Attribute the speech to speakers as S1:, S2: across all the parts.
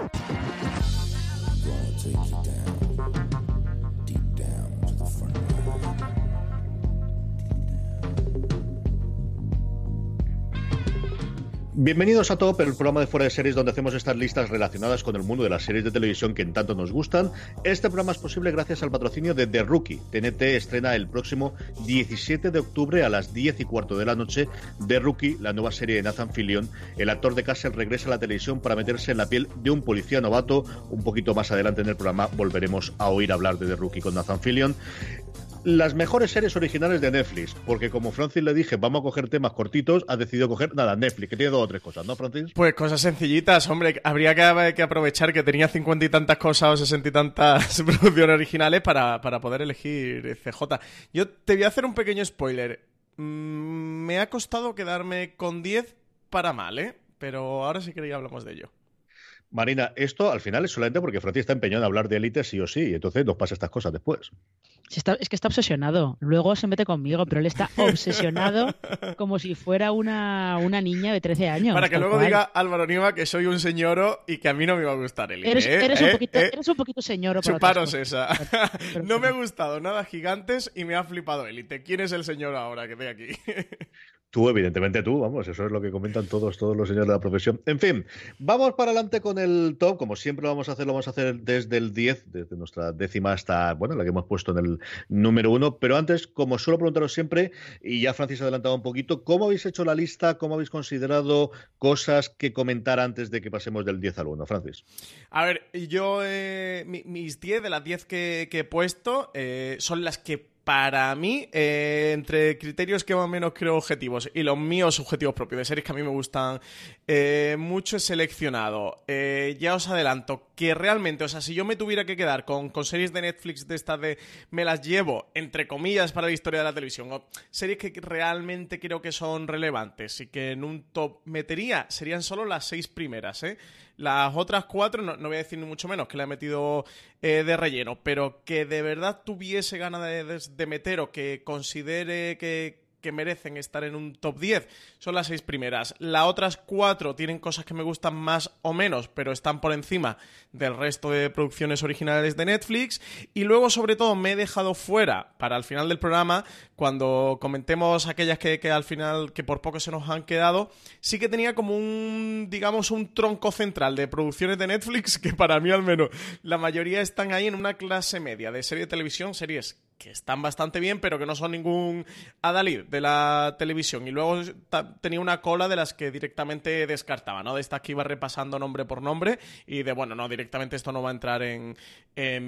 S1: Música Bienvenidos a Top, el programa de fuera de series donde hacemos estas listas relacionadas con el mundo de las series de televisión que en tanto nos gustan. Este programa es posible gracias al patrocinio de The Rookie. TNT estrena el próximo 17 de octubre a las 10 y cuarto de la noche The Rookie, la nueva serie de Nathan Fillion. El actor de Castle regresa a la televisión para meterse en la piel de un policía novato. Un poquito más adelante en el programa volveremos a oír hablar de The Rookie con Nathan Fillion las mejores series originales de Netflix, porque como Francis le dije, vamos a coger temas cortitos, ha decidido coger nada, Netflix, que tiene dos o tres cosas, ¿no, Francis?
S2: Pues cosas sencillitas, hombre, habría que, aprovechar que tenía cincuenta y tantas cosas o sesenta y tantas producciones originales para, poder elegir CJ. Yo te voy a hacer un pequeño spoiler. Mm, me ha costado quedarme con 10 para mal, ¿eh? Pero ahora sí que ya hablamos de ello.
S1: Marina, esto al final es solamente porque Francis está empeñado en hablar de élite sí o sí, y entonces nos pasa estas cosas después
S3: es que está obsesionado. Luego se mete conmigo, pero él está obsesionado como si fuera una, una niña de 13 años.
S2: Para que luego diga Álvaro Niva que soy un señoro y que a mí no me va a gustar el
S3: eres,
S2: ¿eh?
S3: eres, un
S2: ¿Eh?
S3: poquito,
S2: ¿Eh?
S3: eres un poquito señoro.
S2: Chuparos esa. no me ha gustado nada gigantes y me ha flipado élite. ¿Quién es el señor ahora que ve aquí?
S1: Tú, evidentemente tú, vamos, eso es lo que comentan todos, todos los señores de la profesión. En fin, vamos para adelante con el top, como siempre lo vamos a hacer, lo vamos a hacer desde el 10, desde nuestra décima hasta, bueno, la que hemos puesto en el número 1, pero antes, como suelo preguntaros siempre, y ya Francis ha adelantado un poquito, ¿cómo habéis hecho la lista? ¿Cómo habéis considerado cosas que comentar antes de que pasemos del 10 al 1, Francis?
S2: A ver, yo, eh, mis 10 de las 10 que, he puesto eh, son las que para mí, eh, entre criterios que más o menos creo objetivos y los míos objetivos propios de series que a mí me gustan eh, mucho, he seleccionado. Eh, ya os adelanto que realmente, o sea, si yo me tuviera que quedar con, con, series de Netflix de estas de me las llevo, entre comillas, para la historia de la televisión, o series que realmente creo que son relevantes y que en un top metería, serían solo las seis primeras, ¿eh? Las otras cuatro, no, voy a decir ni mucho menos que la he metido eh, de relleno, pero que de verdad tuviese ganas de meter o que considere que, que merecen estar en un top 10 son las seis primeras. Las otras cuatro tienen cosas que me gustan más o menos, pero están por encima del resto de producciones originales de Netflix. Y luego, sobre todo, me he dejado fuera para el final del programa, cuando comentemos aquellas que, que al final, que por poco se nos han quedado, sí que tenía como un, digamos, un tronco central de producciones de Netflix que para mí al menos la mayoría están ahí en una clase media de serie de televisión, series que están bastante bien, pero que no son ningún adalid de la televisión. Y luego tenía una cola de las que directamente descartaba, ¿no? De estas que iba repasando nombre por nombre y de, bueno, no, directamente esto no va a entrar en,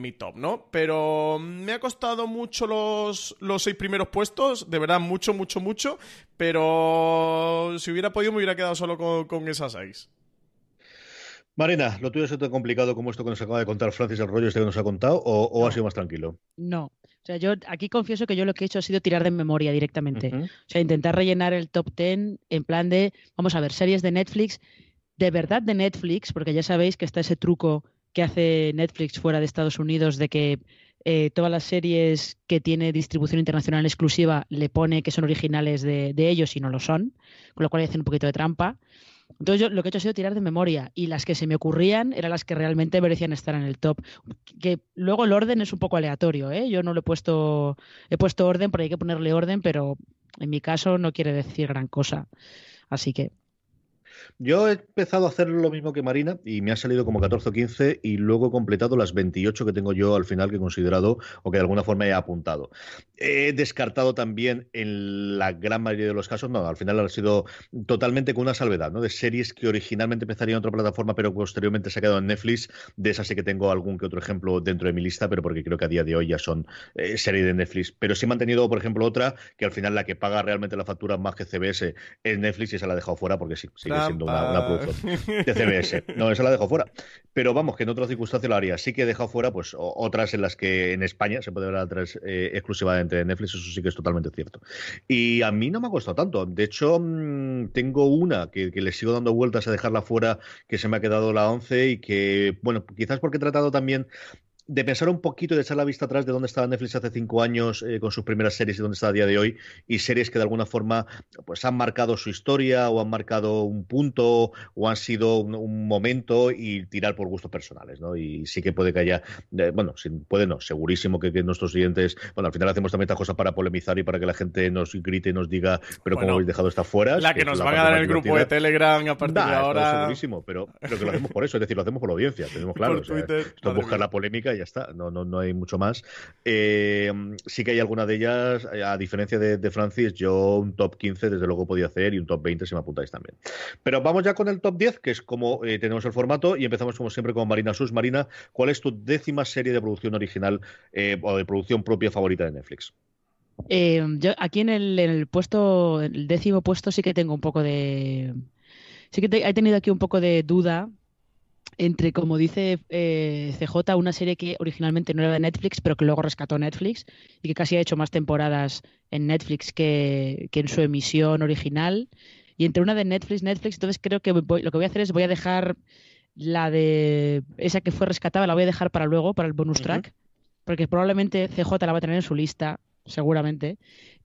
S2: mi top, ¿no? Pero me ha costado mucho los, los seis primeros puestos, de verdad, mucho, mucho, mucho, pero si hubiera podido me hubiera quedado solo con, con esas seis.
S1: Marina, ¿lo tuyo es tan complicado como esto que nos acaba de contar Francis el rollo este que nos ha contado o, ha sido más tranquilo?
S3: No. O sea, yo aquí confieso que yo lo que he hecho ha sido tirar de memoria directamente. O sea, intentar rellenar el top ten en plan de, vamos a ver, series de Netflix, de verdad de Netflix, porque ya sabéis que está ese truco que hace Netflix fuera de Estados Unidos de que eh, todas las series que tiene distribución internacional exclusiva le pone que son originales de, de ellos y no lo son, con lo cual hacen un poquito de trampa. Entonces yo lo que he hecho ha sido tirar de memoria y las que se me ocurrían eran las que realmente merecían estar en el top. Que luego el orden es un poco aleatorio, ¿eh? Yo no lo he puesto, he puesto orden, porque hay que ponerle orden, pero en mi caso no quiere decir gran cosa. Así que
S1: yo he empezado a hacer lo mismo que Marina y me ha salido como 14 o 15 y luego he completado las 28 que tengo yo al final que he considerado o que de alguna forma he apuntado. He descartado también en la gran mayoría de los casos, no, al final ha sido totalmente con una salvedad, ¿no? De series que originalmente empezarían en otra plataforma pero posteriormente se ha quedado en Netflix. De esas sí que tengo algún que otro ejemplo dentro de mi lista, pero porque creo que a día de hoy ya son eh, series de Netflix. Pero sí he mantenido, por ejemplo, otra que al final la que paga realmente la factura más que CBS es Netflix y se la ha dejado fuera porque sí, sigue siendo una, producción de CBS. No, esa la dejo fuera. Pero vamos, que en otras circunstancias lo haría. Sí que he dejado fuera pues otras en las que en España se puede ver otras eh, exclusivamente de Netflix, eso sí que es totalmente cierto. Y a mí no me ha costado tanto. De hecho, mm, tengo una que, que le sigo dando vueltas a dejarla fuera, que se me ha quedado la 11 y que, bueno, quizás porque he tratado también de pensar un poquito y de echar la vista atrás de dónde estaba Netflix hace cinco años eh, con sus primeras series y dónde está a día de hoy y series que de alguna forma pues han marcado su historia o han marcado un punto o han sido un, momento y tirar por gustos personales, ¿no? Y sí que puede que haya, eh, bueno, puede no, segurísimo que, nuestros siguientes, bueno, al final hacemos también esta cosa para polemizar y para que la gente nos grite y nos diga, pero como habéis dejado esta fuera.
S2: La que, nos van a dar el grupo de Telegram a partir de ahora.
S1: Segurísimo, pero, pero que lo hacemos por eso, es decir, lo hacemos por la audiencia, tenemos claro. esto es buscar la polémica ya está, no, no, no hay mucho más. Eh, sí que hay alguna de ellas, a diferencia de, Francis, yo un top 15 desde luego podía hacer y un top 20 si me apuntáis también. Pero vamos ya con el top 10, que es como eh, tenemos el formato, y empezamos como siempre con Marina Sus. Marina, ¿cuál es tu décima serie de producción original eh, o de producción propia favorita de Netflix?
S3: yo aquí en el, en el puesto, el décimo puesto sí que tengo un poco de... Sí que he tenido aquí un poco de duda entre, como dice eh, CJ, una serie que originalmente no era de Netflix, pero que luego rescató Netflix y que casi ha hecho más temporadas en Netflix que, en su emisión original. Y entre una de Netflix, Netflix, entonces creo que lo que voy a hacer es voy a dejar la de esa que fue rescatada, la voy a dejar para luego, para el bonus track, porque probablemente CJ la va a tener en su lista, seguramente.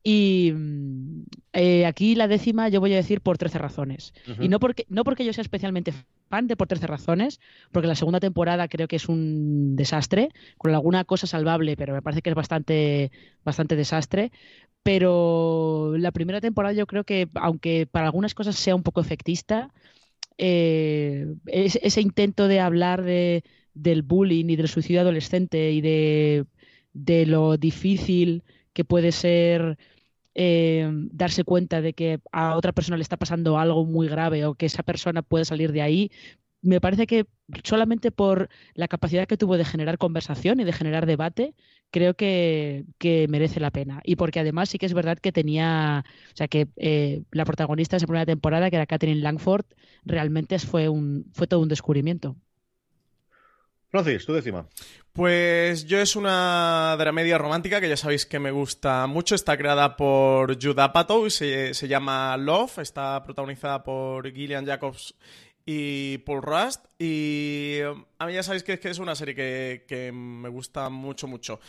S3: Y mm, eh, aquí la décima yo voy a decir por 13 razones. Y no porque, no porque yo sea especialmente fan de por 13 razones, porque la segunda temporada creo que es un desastre, con alguna cosa salvable, pero me parece que es bastante, bastante desastre. Pero la primera temporada yo creo que, aunque para algunas cosas sea un poco efectista, eh, ese intento de hablar de, del bullying y del suicidio adolescente y de, de lo difícil que puede ser eh, darse cuenta de que a otra persona le está pasando algo muy grave o que esa persona puede salir de ahí, me parece que solamente por la capacidad que tuvo de generar conversación y de generar debate, creo que, merece la pena. Y porque además sí que es verdad que tenía, o sea, que eh, la protagonista de esa primera temporada, que era Catherine Langford, realmente fue, un, fue todo un descubrimiento.
S1: Francis, tu décima.
S2: Pues yo es una dramedia romántica que ya sabéis que me gusta mucho. Está creada por Judd Apatow y se, se llama Love. Está protagonizada por Gillian Jacobs y Paul Rust. Y a mí ya sabéis que, es una serie que, que, me gusta mucho, mucho.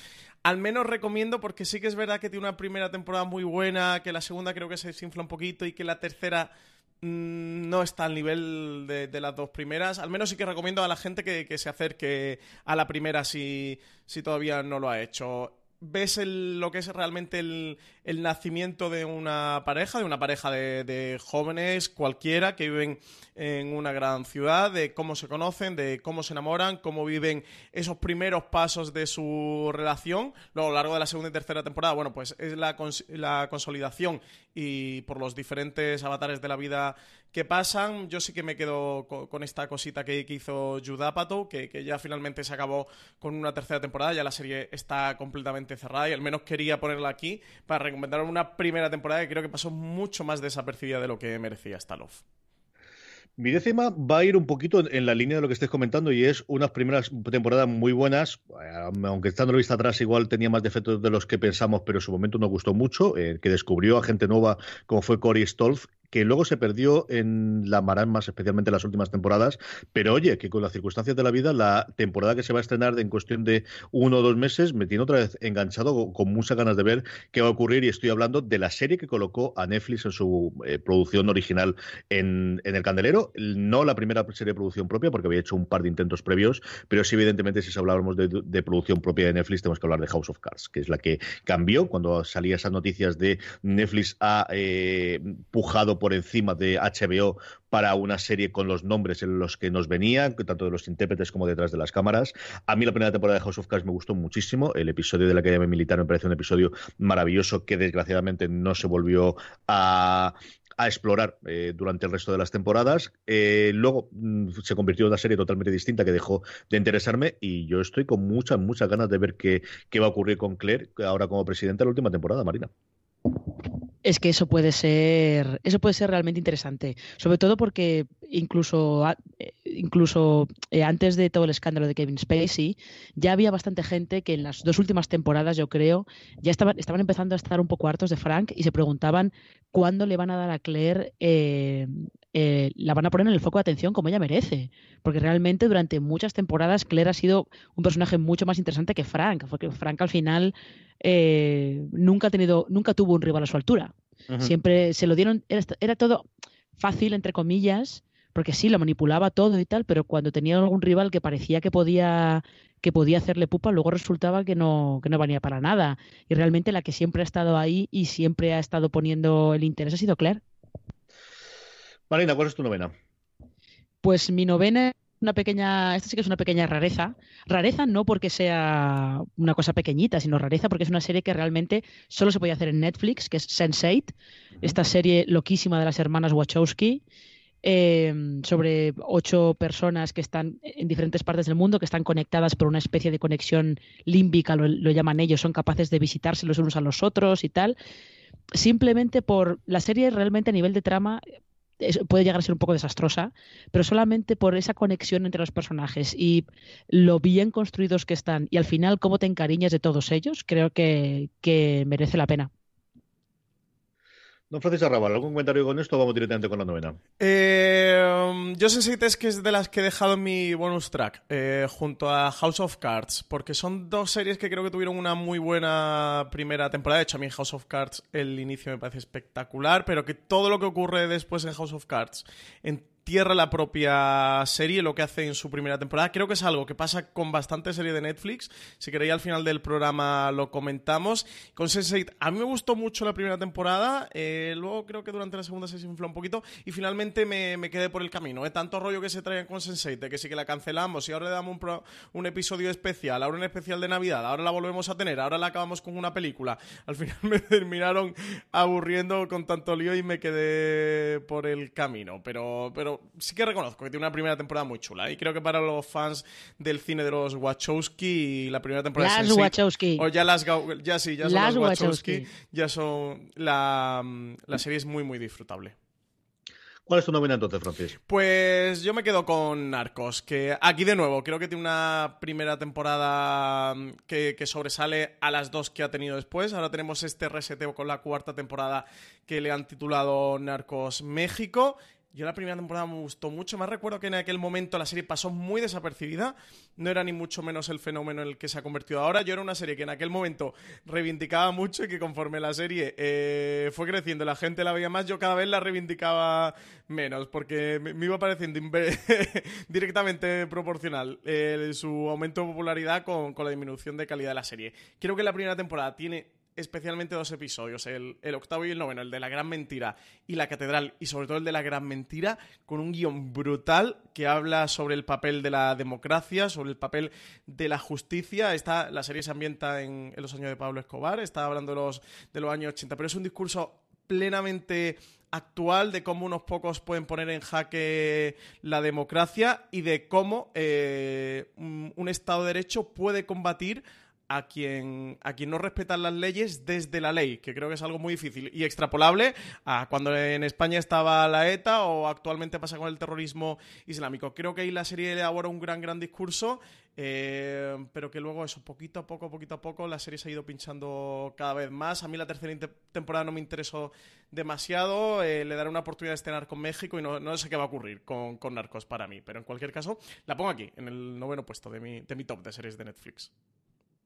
S2: Al menos recomiendo porque sí que es verdad que tiene una primera temporada muy buena, que la segunda creo que se desinfla un poquito y que la tercera no está al nivel de, las dos primeras. Al menos sí que recomiendo a la gente que, se acerque a la primera si, si todavía no lo ha hecho. Ves lo que es realmente el, el nacimiento de una pareja, de una pareja de, jóvenes cualquiera que viven en una gran ciudad, de cómo se conocen, de cómo se enamoran, cómo viven esos primeros pasos de su relación. Luego, a lo largo de la segunda y tercera temporada, bueno, pues es la, la consolidación y por los diferentes avatares de la vida que pasan. Yo sí que me quedo con, esta cosita que, hizo Judapato, que, que ya finalmente se acabó con una tercera temporada. Ya la serie está completamente cerrada y al menos quería ponerla aquí para recomendaron una primera temporada que creo que pasó mucho más desapercibida de lo que merecía esta Love.
S1: Mi décima va a ir un poquito en la línea de lo que estés comentando y es unas primeras temporadas muy buenas, eh, aunque estando vista atrás igual tenía más defectos de los que pensamos, pero en su momento nos gustó mucho, eh, que descubrió a gente nueva como fue Corey Stolf que luego se perdió en la más especialmente en las últimas temporadas. Pero oye, que con las circunstancias de la vida, la temporada que se va a estrenar en cuestión de uno o dos meses me tiene otra vez enganchado con muchas ganas de ver qué va a ocurrir. Y estoy hablando de la serie que colocó a Netflix en su eh, producción original en, El Candelero. No la primera serie de producción propia, porque había hecho un par de intentos previos, pero sí, evidentemente, si hablábamos de, de producción propia de Netflix, tenemos que hablar de House of Cards, que es la que cambió cuando salía esas noticias de Netflix ha eh, pujado por encima de HBO para una serie con los nombres en los que nos venían, tanto de los intérpretes como detrás de las cámaras. A mí la primera temporada de House of Cards me gustó muchísimo. El episodio de la Academia Militar me parece un episodio maravilloso que desgraciadamente no se volvió a, explorar eh, durante el resto de las temporadas. Eh, luego mm, se convirtió en una serie totalmente distinta que dejó de interesarme y yo estoy con muchas, muchas ganas de ver qué, qué va a ocurrir con Claire ahora como presidenta de la última temporada, Marina.
S3: Es que eso puede ser, eso puede ser realmente interesante, sobre todo porque incluso, eh, incluso eh, antes de todo el escándalo de Kevin Spacey, ya había bastante gente que en las dos últimas temporadas, yo creo, ya estaban, estaban empezando a estar un poco hartos de Frank y se preguntaban cuándo le van a dar a Claire eh, la van a poner en el foco de atención como ella merece. Porque realmente durante muchas temporadas Claire ha sido un personaje mucho más interesante que Frank, porque Frank al final eh, nunca ha tenido, nunca tuvo un rival a su altura. Siempre se lo dieron, era, todo fácil, entre comillas, porque sí, lo manipulaba todo y tal, pero cuando tenía algún rival que parecía que podía que podía hacerle pupa, luego resultaba que no, que no valía para nada. Y realmente la que siempre ha estado ahí y siempre ha estado poniendo el interés ha sido Claire.
S1: Marina, ¿cuál es tu novena?
S3: Pues mi novena una pequeña, esta sí que es una pequeña rareza. Rareza no porque sea una cosa pequeñita, sino rareza porque es una serie que realmente solo se podía hacer en Netflix, que es Sense8, esta serie loquísima de las hermanas Wachowski. Em, sobre ocho personas que están en diferentes partes del mundo, que están conectadas por una especie de conexión límbica, lo, lo, llaman ellos, son capaces de visitarse los unos a los otros y tal. Simplemente por la serie realmente a nivel de trama puede llegar a ser un poco desastrosa, pero solamente por esa conexión entre los personajes y lo bien construidos que están y al final cómo te encariñas de todos ellos, creo que, que merece la pena.
S1: Don Francisco Arrabal, ¿algún comentario con esto vamos directamente con la novena?
S2: Eh, yo sé si es que es de las que he dejado en mi bonus track, eh, junto a House of Cards, porque son dos series que creo que tuvieron una muy buena primera temporada. De hecho, a mí House of Cards el inicio me parece espectacular, pero que todo lo que ocurre después en House of Cards, tierra la propia serie, lo que hace en su primera temporada. Creo que es algo que pasa con bastante serie de Netflix. Si queréis, al final del programa lo comentamos. Con Sense8, a mí me gustó mucho la primera temporada. Eh, luego creo que durante la segunda se infló un poquito. Y finalmente me, quedé por el camino. ¿eh? Tanto rollo que se traían con Sense8, de que sí que la cancelamos y ahora le damos un, un episodio especial, ahora un especial de Navidad, ahora la volvemos a tener, ahora la acabamos con una película. Al final me terminaron aburriendo con tanto lío y me quedé por el camino. Pero, pero sí que reconozco que tiene una primera temporada muy chula. Y creo que para los fans del cine de los Wachowski, la primera temporada
S3: las Wachowski.
S2: O ya las ya sí, ya son las Wachowski, ya son la, la serie es muy muy disfrutable.
S1: ¿Cuál es tu novena entonces, Francis?
S2: Pues yo me quedo con Narcos, que aquí de nuevo creo que tiene una primera temporada que, que, sobresale a las dos que ha tenido después. Ahora tenemos este reseteo con la cuarta temporada que le han titulado Narcos México yo la primera temporada me gustó mucho. Más recuerdo que en aquel momento la serie pasó muy desapercibida. No era ni mucho menos el fenómeno en el que se ha convertido ahora. Yo era una serie que en aquel momento reivindicaba mucho y que conforme la serie eh, fue creciendo, la gente la veía más, yo cada vez la reivindicaba menos, porque me, iba pareciendo directamente proporcional eh, su aumento de popularidad con, con la disminución de calidad de la serie. Creo que la primera temporada tiene especialmente dos episodios, el, octavo y el noveno, el de la gran mentira y la catedral, y sobre todo el de la gran mentira, con un guion brutal que habla sobre el papel de la democracia, sobre el papel de la justicia. Está, la serie se ambienta en, los años de Pablo Escobar, está hablando de los, de los años 80, pero es un discurso plenamente actual de cómo unos pocos pueden poner en jaque la democracia y de cómo eh, un Estado de Derecho puede combatir a quien, a quien no respetan las leyes desde la ley, que creo que es algo muy difícil y extrapolable a cuando en España estaba la ETA o actualmente pasa con el terrorismo islámico. Creo que ahí la serie elabora un gran, gran discurso eh, pero que luego eso, poquito a poco, poquito a poco, la serie se ha ido pinchando cada vez más. A mí la tercera temporada no me interesó demasiado. Eh, le daré una oportunidad de estrenar con México y no, sé qué va a ocurrir con, con, Narcos para mí. Pero en cualquier caso, la pongo aquí, en el noveno puesto de mi, de mi top de series de Netflix.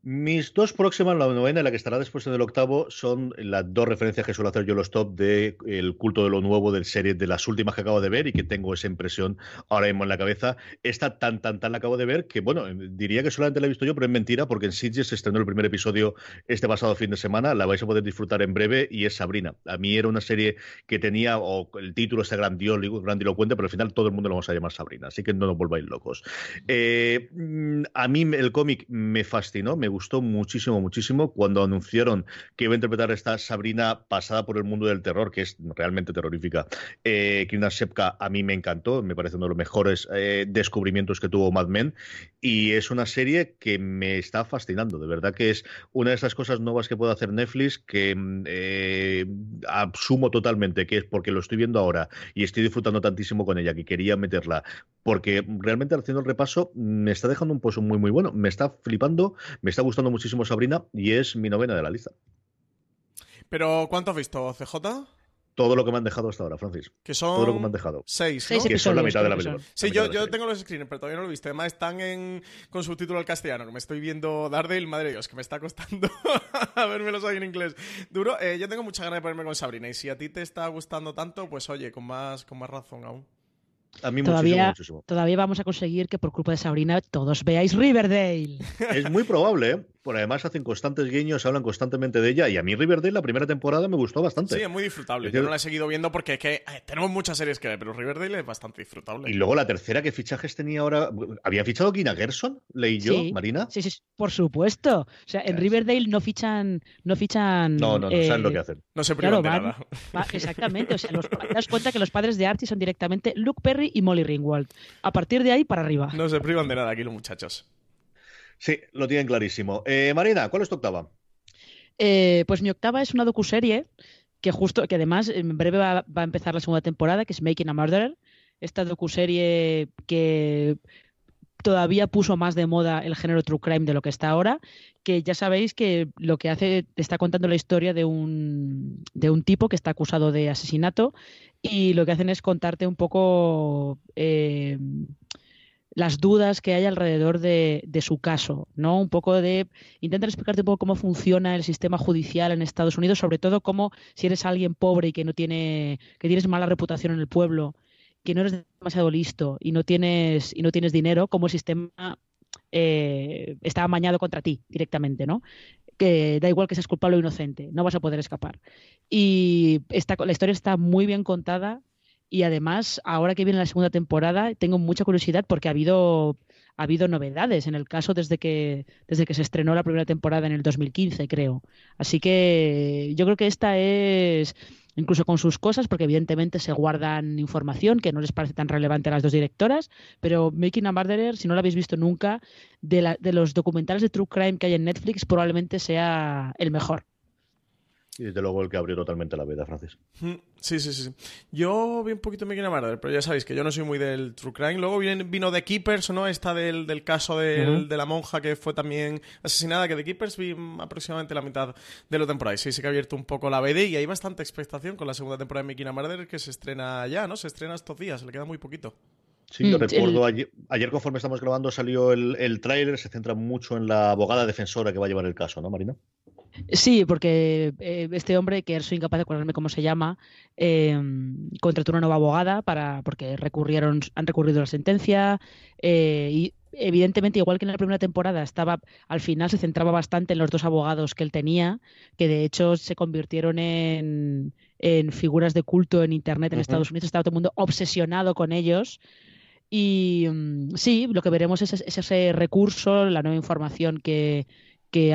S1: Mis dos próximas, la novena y la que estará después en el octavo, son las dos referencias que suelo hacer yo los top de el culto de lo nuevo del serie de las últimas que acabo de ver y que tengo esa impresión ahora mismo en la cabeza. Esta tan, tan, tan la acabo de ver que, bueno, diría que solamente la he visto yo, pero es mentira porque en Sitges se estrenó el primer episodio este pasado fin de semana. La vais a poder disfrutar en breve y es Sabrina. A mí era una serie que tenía, o el título este grandilocuente, pero al final todo el mundo lo vamos a llamar Sabrina, así que no nos volváis locos. Eh, mm, a mí el cómic me fascinó, me gustó muchísimo, muchísimo cuando anunciaron que iba a interpretar esta Sabrina pasada por el mundo del terror, que es realmente terrorífica. Eh, Krina Shepka a mí me encantó, me parece uno de los mejores eh, descubrimientos que tuvo Mad Men y es una serie que me está fascinando, de verdad que es una de esas cosas nuevas que puede hacer Netflix que mm, eh, asumo totalmente que es porque lo estoy viendo ahora y estoy disfrutando tantísimo con ella que quería meterla, porque realmente haciendo el repaso me está dejando un pozo muy muy bueno, me está flipando, me está gustando muchísimo Sabrina y es mi novena de la lista.
S2: Pero, ¿cuánto has visto, CJ?
S1: Todo lo que me han dejado hasta ahora, Francis.
S2: Que son
S1: todo lo que me han dejado.
S2: Seis,
S3: ¿no?
S1: que son la mitad de la película.
S2: Sí, yo, yo tengo los screens, pero todavía no lo he visto. Además están en, con subtítulo al castellano, que me estoy viendo Daredevil, madre de Dios, que me está costando a vermelos ahí en inglés. Duro, eh, yo tengo mucha ganas de ponerme con Sabrina, y si a ti te está gustando tanto, pues oye, con más, con más razón aún.
S1: A mí
S3: todavía,
S1: muchísimo,
S3: todavía vamos a conseguir que por culpa de Sabrina todos veáis Riverdale.
S1: Es muy probable, ¿eh? Por además hacen constantes guiños, hablan constantemente de ella. Y a mí Riverdale la primera temporada me gustó bastante.
S2: Sí, es muy disfrutable. Yo no la he seguido viendo porque es que eh, tenemos muchas series que ver, pero Riverdale es bastante disfrutable.
S1: Y luego la tercera, ¿qué fichajes tenía ahora? ¿Había fichado Gina Gerson? Leí yo, Marina.
S3: Sí, sí, por supuesto. O sea, en Riverdale no fichan. No, fichan,
S1: no, no, no saben lo que hacen.
S2: No se privan de nada.
S3: exactamente. O sea, te das cuenta que los padres de Archie son directamente Luke Perry y Molly Ringwald. A partir de ahí, para arriba.
S2: No se privan de nada aquí los muchachos.
S1: Sí, lo tienen clarísimo. Eh, Marina, ¿cuál es tu octava?
S3: Eh, pues mi octava es una docuserie que justo, que además en breve va, a empezar la segunda temporada, que es Making a Murderer. Esta docuserie que todavía puso más de moda el género true crime de lo que está ahora, que ya sabéis que lo que hace, está contando la historia de un, de un tipo que está acusado de asesinato y lo que hacen es contarte un poco eh, las dudas que hay alrededor de, su caso, ¿no? Un poco de intentar explicarte un poco cómo funciona el sistema judicial en Estados Unidos, sobre todo cómo si eres alguien pobre y que no tiene que tienes mala reputación en el pueblo, que no eres demasiado listo y no tienes y no tienes dinero, cómo el sistema eh, está amañado contra ti directamente, ¿no? Que da igual que seas culpable o inocente, no vas a poder escapar. Y esta, la historia está muy bien contada, y además, ahora que viene la segunda temporada, tengo mucha curiosidad porque ha habido, ha habido novedades en el caso desde que, desde que se estrenó la primera temporada en el 2015, creo. Así que yo creo que esta es, incluso con sus cosas, porque evidentemente se guardan información que no les parece tan relevante a las dos directoras, pero Making a Murderer, si no lo habéis visto nunca, de, de los documentales de True Crime que hay en Netflix, probablemente sea el mejor.
S1: Y desde luego el que abrió totalmente la vida, Francis.
S2: Mm, sí, sí, sí. Yo vi un poquito me quiero Murder, pero ya sabéis que yo no soy muy del True Crime. Luego vino The Keepers, ¿no? Esta del, del caso de, de, la monja que fue también asesinada, que The Keepers vi aproximadamente la mitad de la temporada. Y sí, sí que ha abierto un poco la BD y hay bastante expectación con la segunda temporada de Making a Murder que se estrena ya, ¿no? Se estrena estos días, se le queda muy poquito.
S1: Sí, yo mm, recuerdo ayer, ayer, conforme estamos grabando salió el, el tráiler, se centra mucho en la abogada defensora que va a llevar el caso, ¿no, Marina?
S3: Sí, porque eh, este hombre, que soy incapaz de acordarme cómo se llama, eh, contrató una nueva abogada para porque recurrieron, han recurrido a la sentencia eh, y evidentemente igual que en la primera temporada estaba al final se centraba bastante en los dos abogados que él tenía, que de hecho se convirtieron en, figuras de culto en internet en Estados Unidos, estaba todo el mundo obsesionado con ellos. Y mm, sí, lo que veremos es, es, ese recurso, la nueva información que, que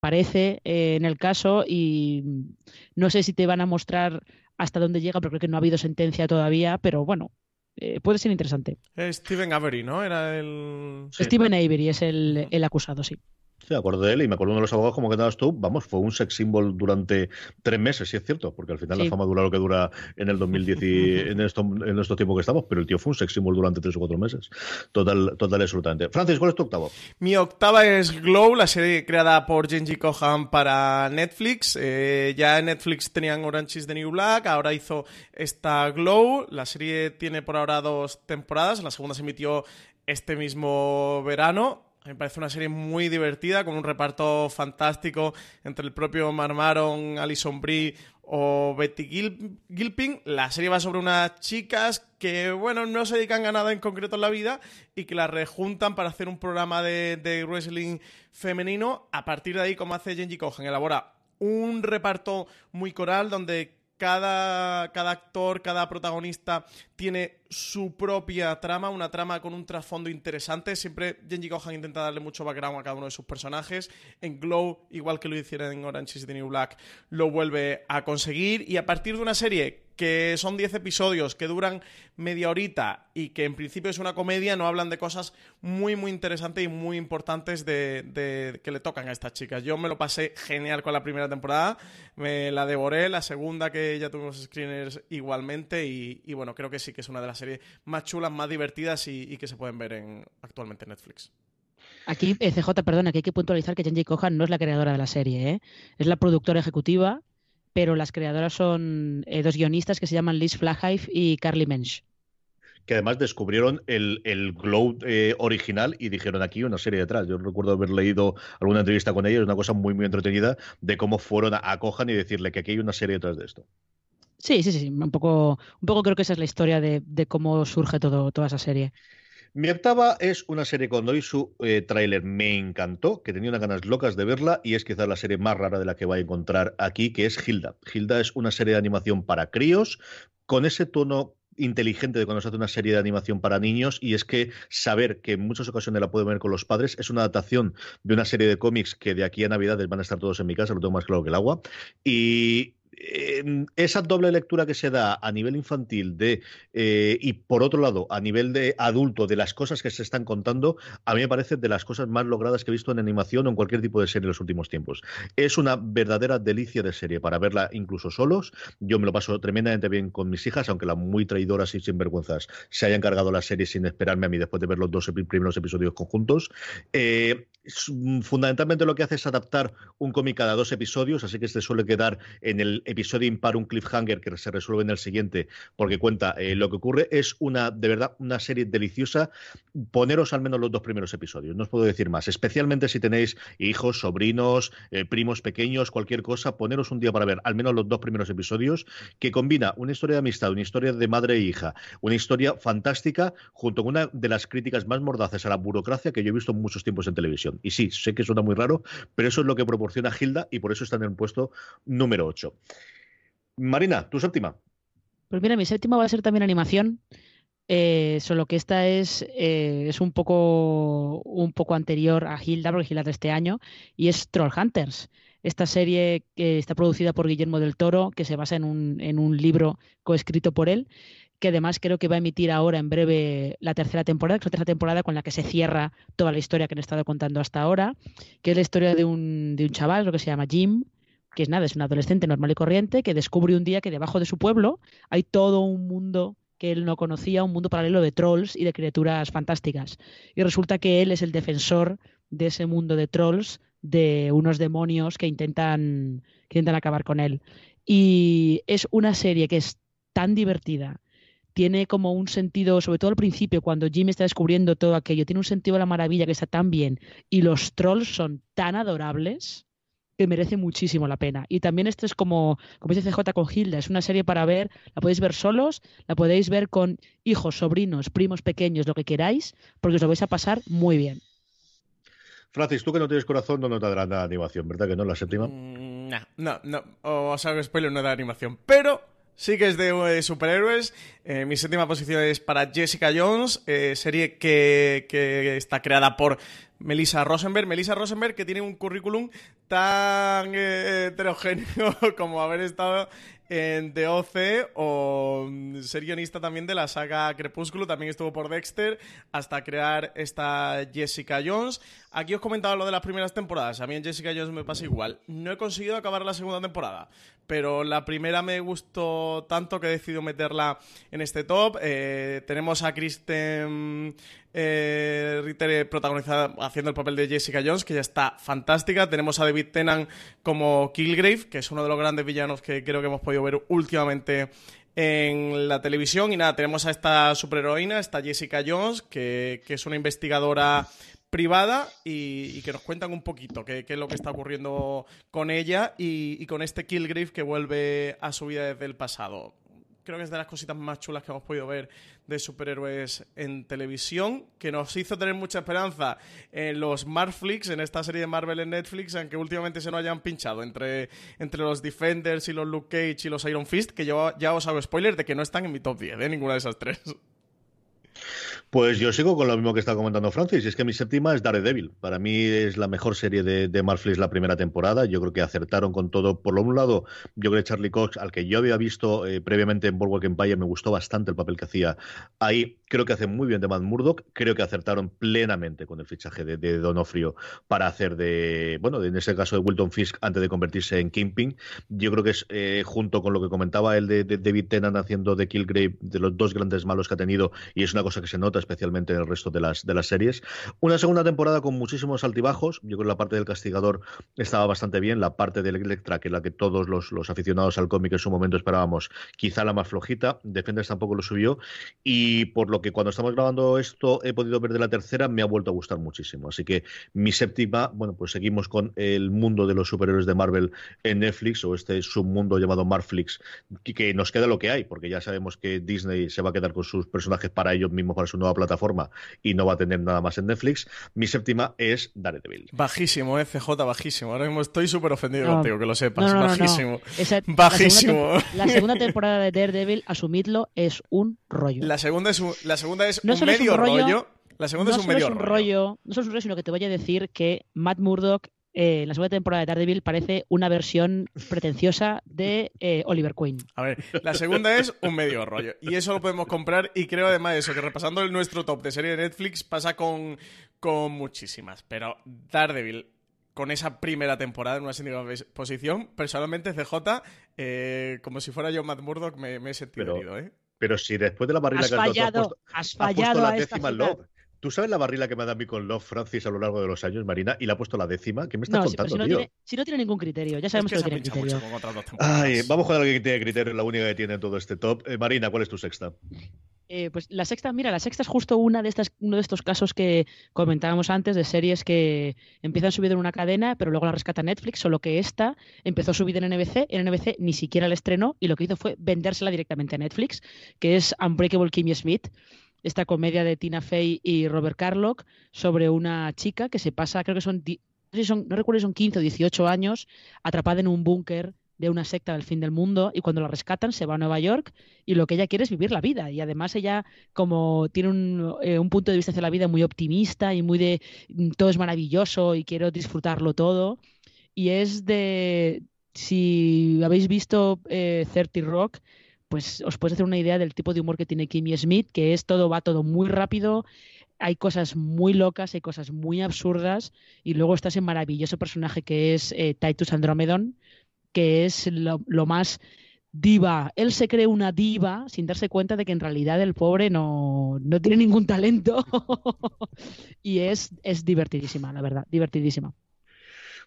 S3: Parece eh, en el caso y no sé si te van a mostrar hasta dónde llega, porque creo que no ha habido sentencia todavía, pero bueno, eh, puede ser interesante.
S2: Steven Avery, ¿no? Era el.
S3: Sí. Steven Avery es el, el acusado, sí.
S1: Sí, me acuerdo de él y me acuerdo de los abogados como que dabas tú, vamos, fue un sex symbol durante tres meses, sí es cierto, porque al final sí. la fama dura lo que dura en el 2010 y en, esto, en estos tiempos que estamos, pero el tío fue un sex symbol durante tres o cuatro meses. Total, total, absolutamente. Francis, ¿cuál es tu octavo?
S2: Mi octava es Glow, la serie creada por Genji Kohan para Netflix. Eh, ya en Netflix tenían Orange is the New Black, ahora hizo esta Glow. La serie tiene por ahora dos temporadas, la segunda se emitió este mismo verano. Me parece una serie muy divertida, con un reparto fantástico entre el propio Marmaron, Alison Brie o Betty Gil Gilpin. La serie va sobre unas chicas que, bueno, no se dedican a nada en concreto en la vida y que las rejuntan para hacer un programa de, de wrestling femenino. A partir de ahí, como hace Genji Kohan, elabora un reparto muy coral donde cada, cada, actor, cada protagonista tiene su propia trama, una trama con un trasfondo interesante. Siempre Genji Kohan intenta darle mucho background a cada uno de sus personajes. En Glow, igual que lo hicieron en Orange is the New Black, lo vuelve a conseguir. Y a partir de una serie que son 10 episodios que duran media horita y que en principio es una comedia, no hablan de cosas muy, muy interesantes y muy importantes de, que le tocan a estas chicas. Yo me lo pasé genial con la primera temporada, me la devoré, la segunda que ya tuvimos screeners igualmente y bueno, creo que sí que es una de las series más chulas, más divertidas y, y que se pueden ver en, actualmente en Netflix.
S3: Aquí, eh, CJ, perdona, que hay que puntualizar que Genji Kohan no es la creadora de la serie, ¿eh? es la productora ejecutiva pero las creadoras son eh, dos guionistas que se llaman Liz Flaghive y Carly Mensch.
S1: Que además descubrieron el, el Glow eh, original y dijeron aquí una serie detrás. Yo recuerdo haber leído alguna entrevista con ellos, una cosa muy, muy entretenida de cómo fueron a, a Cojan y decirle que aquí hay una serie detrás de esto.
S3: Sí, sí, sí, un poco, un poco creo que esa es la historia de, cómo surge toda esa serie.
S1: Mi octava es una serie cuando hoy su eh, tráiler me encantó, que tenía unas ganas locas de verla y es quizás la serie más rara de la que voy a encontrar aquí, que es Hilda. Hilda es una serie de animación para críos con ese tono inteligente de cuando se hace una serie de animación para niños y es que saber que en muchas ocasiones la pueden ver con los padres es una adaptación de una serie de cómics que de aquí a Navidades van a estar todos en mi casa, lo tengo más claro que el agua y esa doble lectura que se da a nivel infantil de eh, y por otro lado a nivel de adulto de las cosas que se están contando a mí me parece de las cosas más logradas que he visto en animación o en cualquier tipo de serie en los últimos tiempos. Es una verdadera delicia de serie para verla incluso solos. Yo me lo paso tremendamente bien con mis hijas aunque las muy traidoras y sinvergüenzas se hayan cargado la serie sin esperarme a mí después de ver los dos primeros episodios conjuntos. Eh, fundamentalmente lo que hace es adaptar un cómic cada dos episodios así que se suele quedar en el episodio impar un cliffhanger que se resuelve en el siguiente porque cuenta eh, lo que ocurre es una de verdad una serie deliciosa poneros al menos los dos primeros episodios no os puedo decir más especialmente si tenéis hijos sobrinos eh, primos pequeños cualquier cosa poneros un día para ver al menos los dos primeros episodios que combina una historia de amistad una historia de madre e hija una historia fantástica junto con una de las críticas más mordazas a la burocracia que yo he visto en muchos tiempos en televisión y sí sé que suena muy raro pero eso es lo que proporciona Hilda y por eso está en el puesto número 8 Marina, tu séptima.
S3: Pues mira, mi séptima va a ser también animación. Eh, solo que esta es, eh, es un poco un poco anterior a Hilda, porque Hilda de este año, y es Troll Hunters. Esta serie que está producida por Guillermo del Toro, que se basa en un, en un libro coescrito por él, que además creo que va a emitir ahora en breve la tercera temporada, que es la tercera temporada con la que se cierra toda la historia que han estado contando hasta ahora, que es la historia de un, de un chaval, lo que se llama Jim, que es nada, es un adolescente normal y corriente que descubre un día que debajo de su pueblo hay todo un mundo que él no conocía, un mundo paralelo de trolls y de criaturas fantásticas. Y resulta que él es el defensor de ese mundo de trolls, de unos demonios que intentan, que intentan acabar con él. Y es una serie que es tan divertida, tiene como un sentido, sobre todo al principio, cuando Jimmy está descubriendo todo aquello, tiene un sentido de la maravilla que está tan bien y los trolls son tan adorables que merece muchísimo la pena. Y también esto es como, como dice CJ con Hilda, es una serie para ver, la podéis ver solos, la podéis ver con hijos, sobrinos, primos pequeños, lo que queráis, porque os lo vais a pasar muy bien.
S1: Francis, tú que no tienes corazón no te dará nada de animación, ¿verdad que no? La séptima.
S2: Mm, no, no, no. O sea, spoiler no da animación. Pero sí que es de superhéroes. Eh, mi séptima posición es para Jessica Jones, eh, serie que, que, está creada por Melissa Rosenberg. Melissa Rosenberg que tiene un currículum tan eh, heterogéneo como haber estado en The OC o mm, ser guionista también de la saga Crepúsculo, también estuvo por Dexter hasta crear esta Jessica Jones. Aquí os comentaba lo de las primeras temporadas, a mí en Jessica Jones me pasa igual. No he conseguido acabar la segunda temporada, pero la primera me gustó tanto que he decidido meterla en este top. Eh, tenemos a Kristen eh, Ritter protagonizada haciendo el papel de Jessica Jones, que ya está fantástica. Tenemos a David Tennant como Killgrave, que es uno de los grandes villanos que creo que hemos podido ver últimamente en la televisión. Y nada, tenemos a esta superheroína, esta Jessica Jones, que, es una investigadora privada y, que nos cuentan un poquito qué, es lo que está ocurriendo con ella y, con este Killgrave que vuelve a su vida desde el pasado creo que es de las cositas más chulas que hemos podido ver de superhéroes en televisión, que nos hizo tener mucha esperanza en los Marflix, en esta serie de Marvel en Netflix, aunque últimamente se nos hayan pinchado entre, entre los Defenders y los Luke Cage y los Iron Fist, que yo ya os hago spoiler de que no están en mi top 10, ¿eh? ninguna de esas tres.
S1: Pues yo sigo con lo mismo que está comentando Francis, y es que mi séptima es Daredevil. Para mí es la mejor serie de, de la primera temporada. Yo creo que acertaron con todo. Por lo un lado, yo creo que Charlie Cox, al que yo había visto eh, previamente en Boardwalk Empire, me gustó bastante el papel que hacía ahí. Creo que hace muy bien de Matt Murdock. Creo que acertaron plenamente con el fichaje de, de Donofrio para hacer de, bueno, en ese caso de Wilton Fisk antes de convertirse en Kingpin. Yo creo que es, eh, junto con lo que comentaba el de, de David Tennant haciendo de Killgrave, de los dos grandes malos que ha tenido, y es una cosa que se nota especialmente en el resto de las, de las series. Una segunda temporada con muchísimos altibajos. Yo creo que la parte del castigador estaba bastante bien. La parte del Electra, que es la que todos los, los aficionados al cómic en su momento esperábamos, quizá la más flojita. Defenders tampoco lo subió. Y por lo que cuando estamos grabando esto he podido ver de la tercera, me ha vuelto a gustar muchísimo. Así que mi séptima, bueno, pues seguimos con el mundo de los superhéroes de Marvel en Netflix o este submundo llamado Marflix, que nos queda lo que hay, porque ya sabemos que Disney se va a quedar con sus personajes para ellos mismos, para su nueva plataforma y no va a tener nada más en Netflix. Mi séptima es Daredevil.
S2: Bajísimo, eh, CJ, bajísimo. Ahora mismo estoy súper ofendido contigo, que lo sepas. bajísimo. bajísimo.
S3: La segunda, temporada de Daredevil, asumidlo, es un rollo.
S2: La segunda es un, la segunda es un medio rollo, La segunda es un medio
S3: rollo. No solo es un rollo, sino que te voy a decir que Matt Murdock eh, la segunda temporada de Daredevil parece una versión pretenciosa de eh, Oliver Queen.
S2: A ver, la segunda es un medio rollo. Y eso lo podemos comprar. Y creo además eso, que repasando el nuestro top de serie de Netflix pasa con, con muchísimas. Pero Daredevil, con esa primera temporada en una segunda posición, personalmente CJ, eh, como si fuera yo Matt Murdock, me, he sentido herido. ¿eh?
S1: Pero si después de la barrila
S3: has que fallado, has, fallado la décima Love.
S1: ¿Tú sabes la barrila que me ha dado a mí con Love Francis a lo largo de los años, Marina? Y le ha puesto la décima. ¿Qué me estás contando,
S3: si no
S1: tío?
S3: Tiene, si no tiene ningún criterio, ya sabemos que, no tiene criterio.
S1: Ay, vamos con alguien que tiene criterio, la única que tiene en todo este top. Eh, Marina, ¿cuál es tu sexta?
S3: Eh, pues la sexta, mira, la sexta es justo una de estas, uno de estos casos que comentábamos antes de series que empiezan su vida en una cadena, pero luego la rescata Netflix, solo que esta empezó su vida en NBC, en NBC ni siquiera la estrenó y lo que hizo fue vendérsela directamente a Netflix, que es Unbreakable Kimmy Smith esta comedia de Tina Fey y Robert Carlock sobre una chica que se pasa, creo que son, son, no recuerdo si son 15 o 18 años, atrapada en un búnker de una secta del fin del mundo y cuando la rescatan se va a Nueva York y lo que ella quiere es vivir la vida. Y además ella como tiene un, eh, un punto de vista hacia la vida muy optimista y muy de mm, todo es maravilloso y quiero disfrutarlo todo. Y es de si habéis visto eh, 30 Rock pues os puedes hacer una idea del tipo de humor que tiene Kimmy Smith, que es todo, va todo muy rápido, hay cosas muy locas, hay cosas muy absurdas, y luego está ese maravilloso personaje que es eh, Titus Andromedon, que es lo, más diva. Él se cree una diva sin darse cuenta de que en realidad el pobre no, no tiene ningún talento. y es, es divertidísima, la verdad, divertidísima.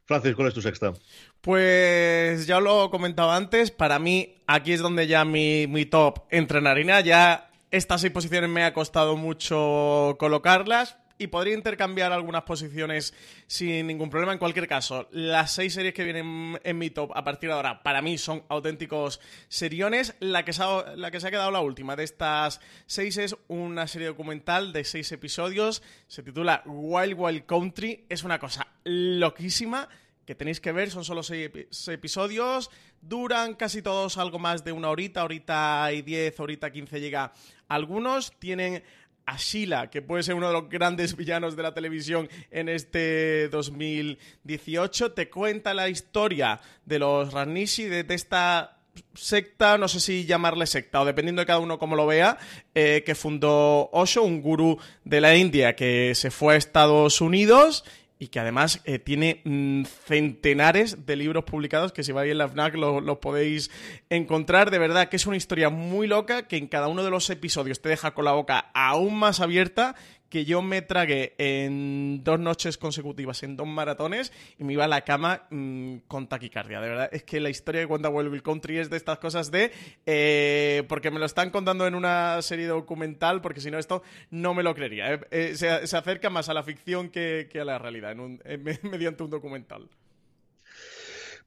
S1: Francis, ¿cuál es tu sexta?
S2: Pues ya lo comentaba antes, para mí aquí es donde ya mi, mi top entra en harina, ya estas seis posiciones me ha costado mucho colocarlas, y podría intercambiar algunas posiciones sin ningún problema. En cualquier caso, las seis series que vienen en mi top a partir de ahora, para mí son auténticos seriones. La que se ha, la que se ha quedado la última de estas seis es una serie documental de seis episodios. Se titula Wild Wild Country. Es una cosa loquísima que tenéis que ver, son solo seis, episodios, duran casi todos algo más de una horita, horita y diez, horita quince llega algunos, tienen a Sheila, que puede ser uno de los grandes villanos de la televisión en este 2018. Te cuenta la historia de los Ranishi, de, esta secta, no sé si llamarle secta o dependiendo de cada uno cómo lo vea, eh, que fundó Osho, un gurú de la India que se fue a Estados Unidos y que además eh, tiene mm, centenares de libros publicados que si vais en la FNAC los podéis encontrar. De verdad que es una historia muy loca que en cada uno de los episodios te deja con la boca aún más abierta que yo me tragué en dos noches consecutivas, en dos maratones, y me iba a la cama mm, con taquicardia. De verdad, es que la historia cuando vuelve el country es de estas cosas de... Eh, porque me lo están contando en una serie documental, porque si no esto no me lo creería. Eh, eh, se, acerca más a la ficción que, a la realidad mediante un documental.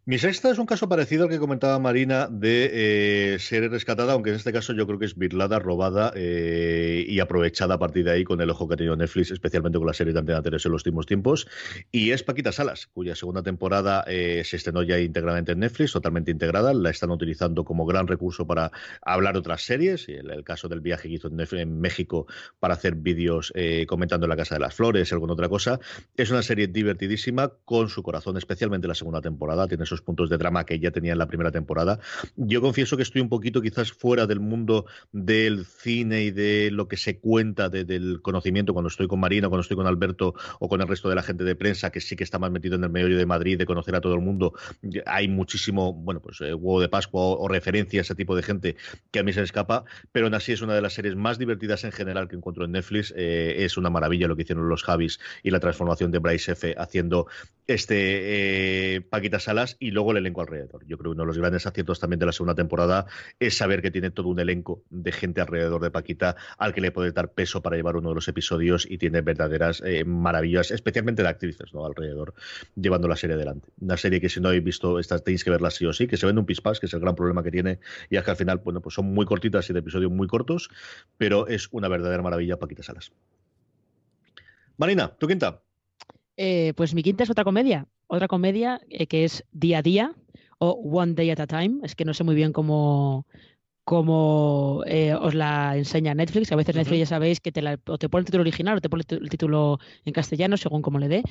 S1: Mi sexta es un caso parecido al que comentaba Marina de eh, ser rescatada, aunque en este caso yo creo que es virlada, robada eh, y aprovechada a partir de ahí con el ojo que ha tenido Netflix, especialmente con la serie de Antena 3 en los últimos tiempos. Y es Paquita Salas, cuya segunda temporada eh, se estrenó ya íntegramente en Netflix, totalmente integrada. La están utilizando como gran recurso para hablar otras series. El, el caso del viaje que hizo en, en México para hacer vídeos comentando en la Casa de las Flores, alguna otra cosa. Es una serie divertidísima con su corazón, especialmente la segunda temporada. Tiene puntos de drama que ya tenía en la primera temporada. Yo confieso que estoy un poquito quizás fuera del mundo del cine y de lo que se cuenta del conocimiento cuando estoy con Marina, cuando estoy con Alberto o con el resto de la gente de prensa que sí que está más metido en el medio de Madrid, de conocer a todo el mundo. Hay muchísimo, bueno, pues eh, huevo de Pascua o, referencia a ese tipo de gente que a mí se me escapa, pero aún así es una de las series más divertidas en general que encuentro en Netflix. Eh, es una maravilla lo que hicieron los Javis y la transformación de Bryce F haciendo este eh, Paquita Salas luego el elenco alrededor. Yo creo que uno de los grandes aciertos también de la segunda temporada es saber que tiene todo un elenco de gente alrededor de Paquita al que le puede dar peso para llevar uno de los episodios y tiene verdaderas eh, maravillas, especialmente de actrices ¿no? alrededor, llevando la serie adelante. Una serie que si no habéis visto, estas tenéis que verla sí o sí, que se vende un pispás, que es el gran problema que tiene, y es que al final, bueno, pues son muy cortitas y de episodios muy cortos, pero es una verdadera maravilla Paquita Salas. Marina, ¿tu quinta?
S3: Eh, pues mi quinta es otra comedia, otra comedia eh, que es Día a Día o One Day at a Time. Es que no sé muy bien cómo, cómo eh, os la enseña Netflix. A veces Netflix ya sabéis que te, o te pone el título original o te pone el título en castellano, según como le dé.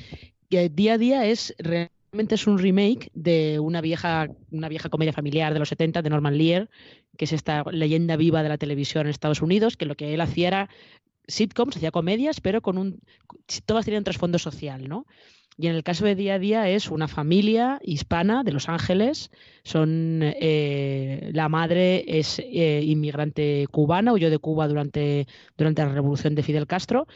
S3: día a Día es realmente es un remake de una vieja, una vieja comedia familiar de los 70 de Norman Lear, que es esta leyenda viva de la televisión en Estados Unidos, que lo que él hacía era sitcoms, hacía comedias, pero con un todas tenían un trasfondo social, ¿no? Y en el caso de día a día es una familia hispana de Los Ángeles. Son eh, la madre es eh, inmigrante cubana, huyó de Cuba durante, durante la revolución de Fidel Castro.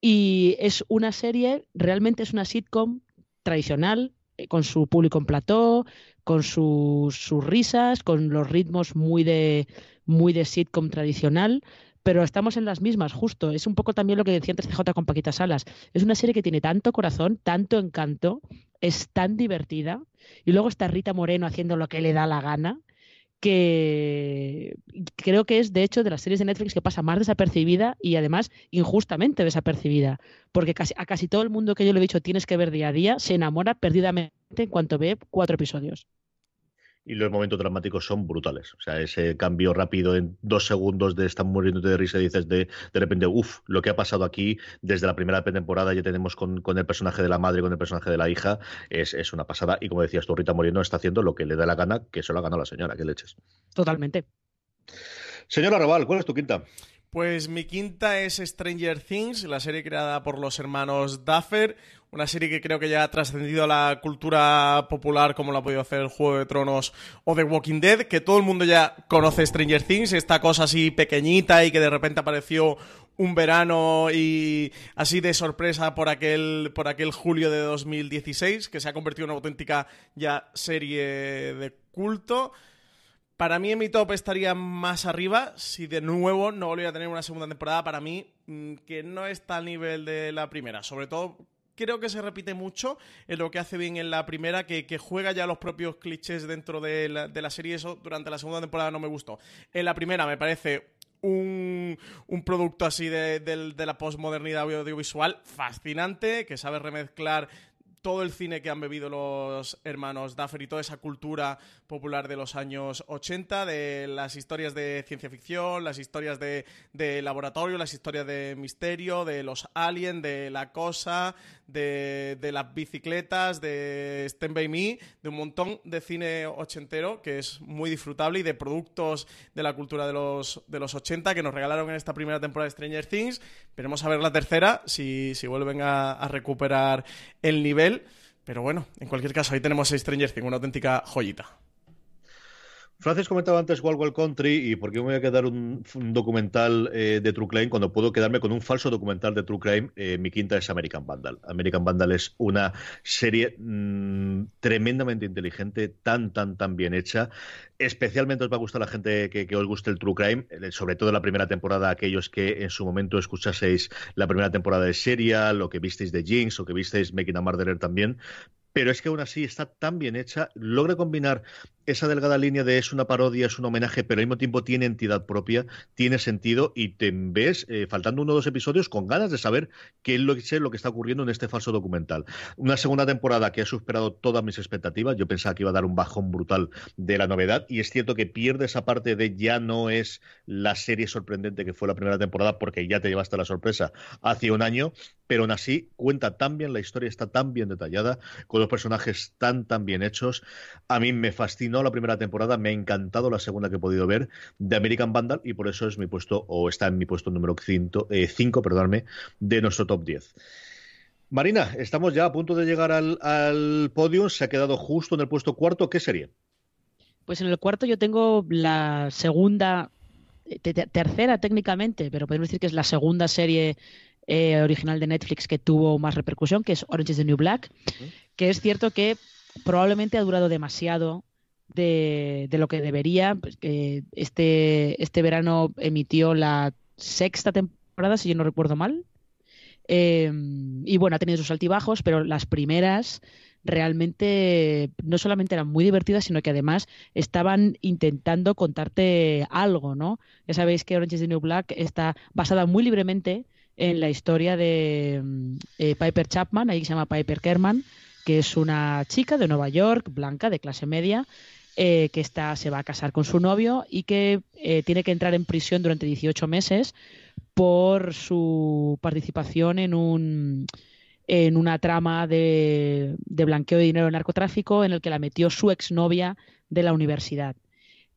S3: Y es una serie, realmente es una sitcom tradicional, eh, con su público en plató, con sus, sus risas, con los ritmos muy de, muy de sitcom tradicional pero estamos en las mismas, justo. Es un poco también lo que decía antes CJ con Paquita Salas. Es una serie que tiene tanto corazón, tanto encanto, es tan divertida. Y luego está Rita Moreno haciendo lo que le da la gana, que creo que es, de hecho, de las series de Netflix que pasa más desapercibida y además injustamente desapercibida. Porque casi, a casi todo el mundo que yo le he dicho tienes que ver día a día se enamora perdidamente en cuanto ve cuatro episodios
S1: y los momentos dramáticos son brutales. O sea, ese cambio rápido en dos segundos de estar muriéndote de risa y dices de, de repente, uff, lo que ha pasado aquí desde la primera temporada ya tenemos con, con, el personaje de la madre, con el personaje de la hija, es, es una pasada. Y como decías tú, Rita Moreno está haciendo lo que le da la gana, que eso lo ha ganado la señora, que leches.
S3: Totalmente.
S1: Señora Raval, ¿cuál es tu quinta?
S2: Pues mi quinta es Stranger Things, la serie creada por los hermanos Duffer, una serie que creo que ya ha trascendido a la cultura popular como lo ha podido hacer el Juego de Tronos o The Walking Dead, que todo el mundo ya conoce Stranger Things, esta cosa así pequeñita y que de repente apareció un verano y así de sorpresa por aquel, por aquel julio de 2016, que se ha convertido en una auténtica ya serie de culto. Para mí en mi top estaría más arriba si de nuevo no volviera a tener una segunda temporada. Para mí, mm, que no está al nivel de la primera. Sobre todo, creo que se repite mucho en lo que hace bien en la primera, que, juega ya los propios clichés dentro de la, de la serie. Eso durante la segunda temporada no me gustó. En la primera me parece un, producto así de, de, la posmodernidad audiovisual fascinante, que sabe remezclar todo el cine que han bebido los hermanos Duffer y toda esa cultura popular de los años 80, de las historias de ciencia ficción, las historias de, laboratorio, las historias de misterio, de los aliens, de la cosa, de, las bicicletas, de Stand By Me, de un montón de cine ochentero que es muy disfrutable y de productos de la cultura de los, de los 80 que nos regalaron en esta primera temporada de Stranger Things. Veremos a ver la tercera, si, si vuelven a recuperar el nivel. Pero bueno, en cualquier caso, ahí tenemos a Stranger Things, una auténtica joyita.
S1: Francis comentaba antes Wild Wild Country y por qué me voy a quedar un, documental eh, de True Crime cuando puedo quedarme con un falso documental de True Crime. Eh, mi quinta es American Vandal. American Vandal es una serie mm, tremendamente inteligente, tan, tan, tan bien hecha. Especialmente os va a gustar a la gente que, que, os guste el True Crime, eh, sobre todo la primera temporada, aquellos que en su momento escuchaseis la primera temporada de Serial, lo que visteis de Jinx, o que visteis Making a Murderer también, pero es que aún así está tan bien hecha, logra combinar esa delgada línea de es una parodia, es un homenaje, pero al mismo tiempo tiene entidad propia, tiene sentido y te ves, eh, faltando uno o dos episodios, con ganas de saber qué es lo, lo que está ocurriendo en este falso documental. Una segunda temporada que ha superado todas mis expectativas, yo pensaba que iba a dar un bajón brutal de la novedad y es cierto que pierde esa parte de ya no es la serie sorprendente que fue la primera temporada porque ya te llevaste la sorpresa hace un año, pero aún así cuenta tan bien, la historia está tan bien detallada, con los personajes tan, tan bien hechos. A mí me fascinó la primera temporada, me ha encantado la segunda que he podido ver de American Vandal y por eso es mi puesto, o está en mi puesto número 5, eh, de nuestro top 10. Marina, estamos ya a punto de llegar al, al podio, se ha quedado justo en el puesto cuarto, ¿qué sería?
S3: Pues en el cuarto yo tengo la segunda, tercera técnicamente, pero podemos decir que es la segunda serie eh, original de Netflix que tuvo más repercusión, que es Orange is the New Black, que es cierto que probablemente ha durado demasiado de, lo que debería. Pues, este, este verano emitió la sexta temporada, si yo no recuerdo mal. Eh, y bueno, ha tenido sus altibajos, pero las primeras realmente no solamente eran muy divertidas, sino que además estaban intentando contarte algo, ¿no? Ya sabéis que Orange is the New Black está basada muy libremente en la historia de mm, eh, Piper Chapman, ahí se llama Piper Kerman, que es una chica de Nueva York, blanca, de clase media, eh, que está, se va a casar con su novio y que eh, tiene que entrar en prisión durante 18 meses por su participación en un en una trama de, de blanqueo de dinero en narcotráfico en el que la metió su exnovia de la universidad.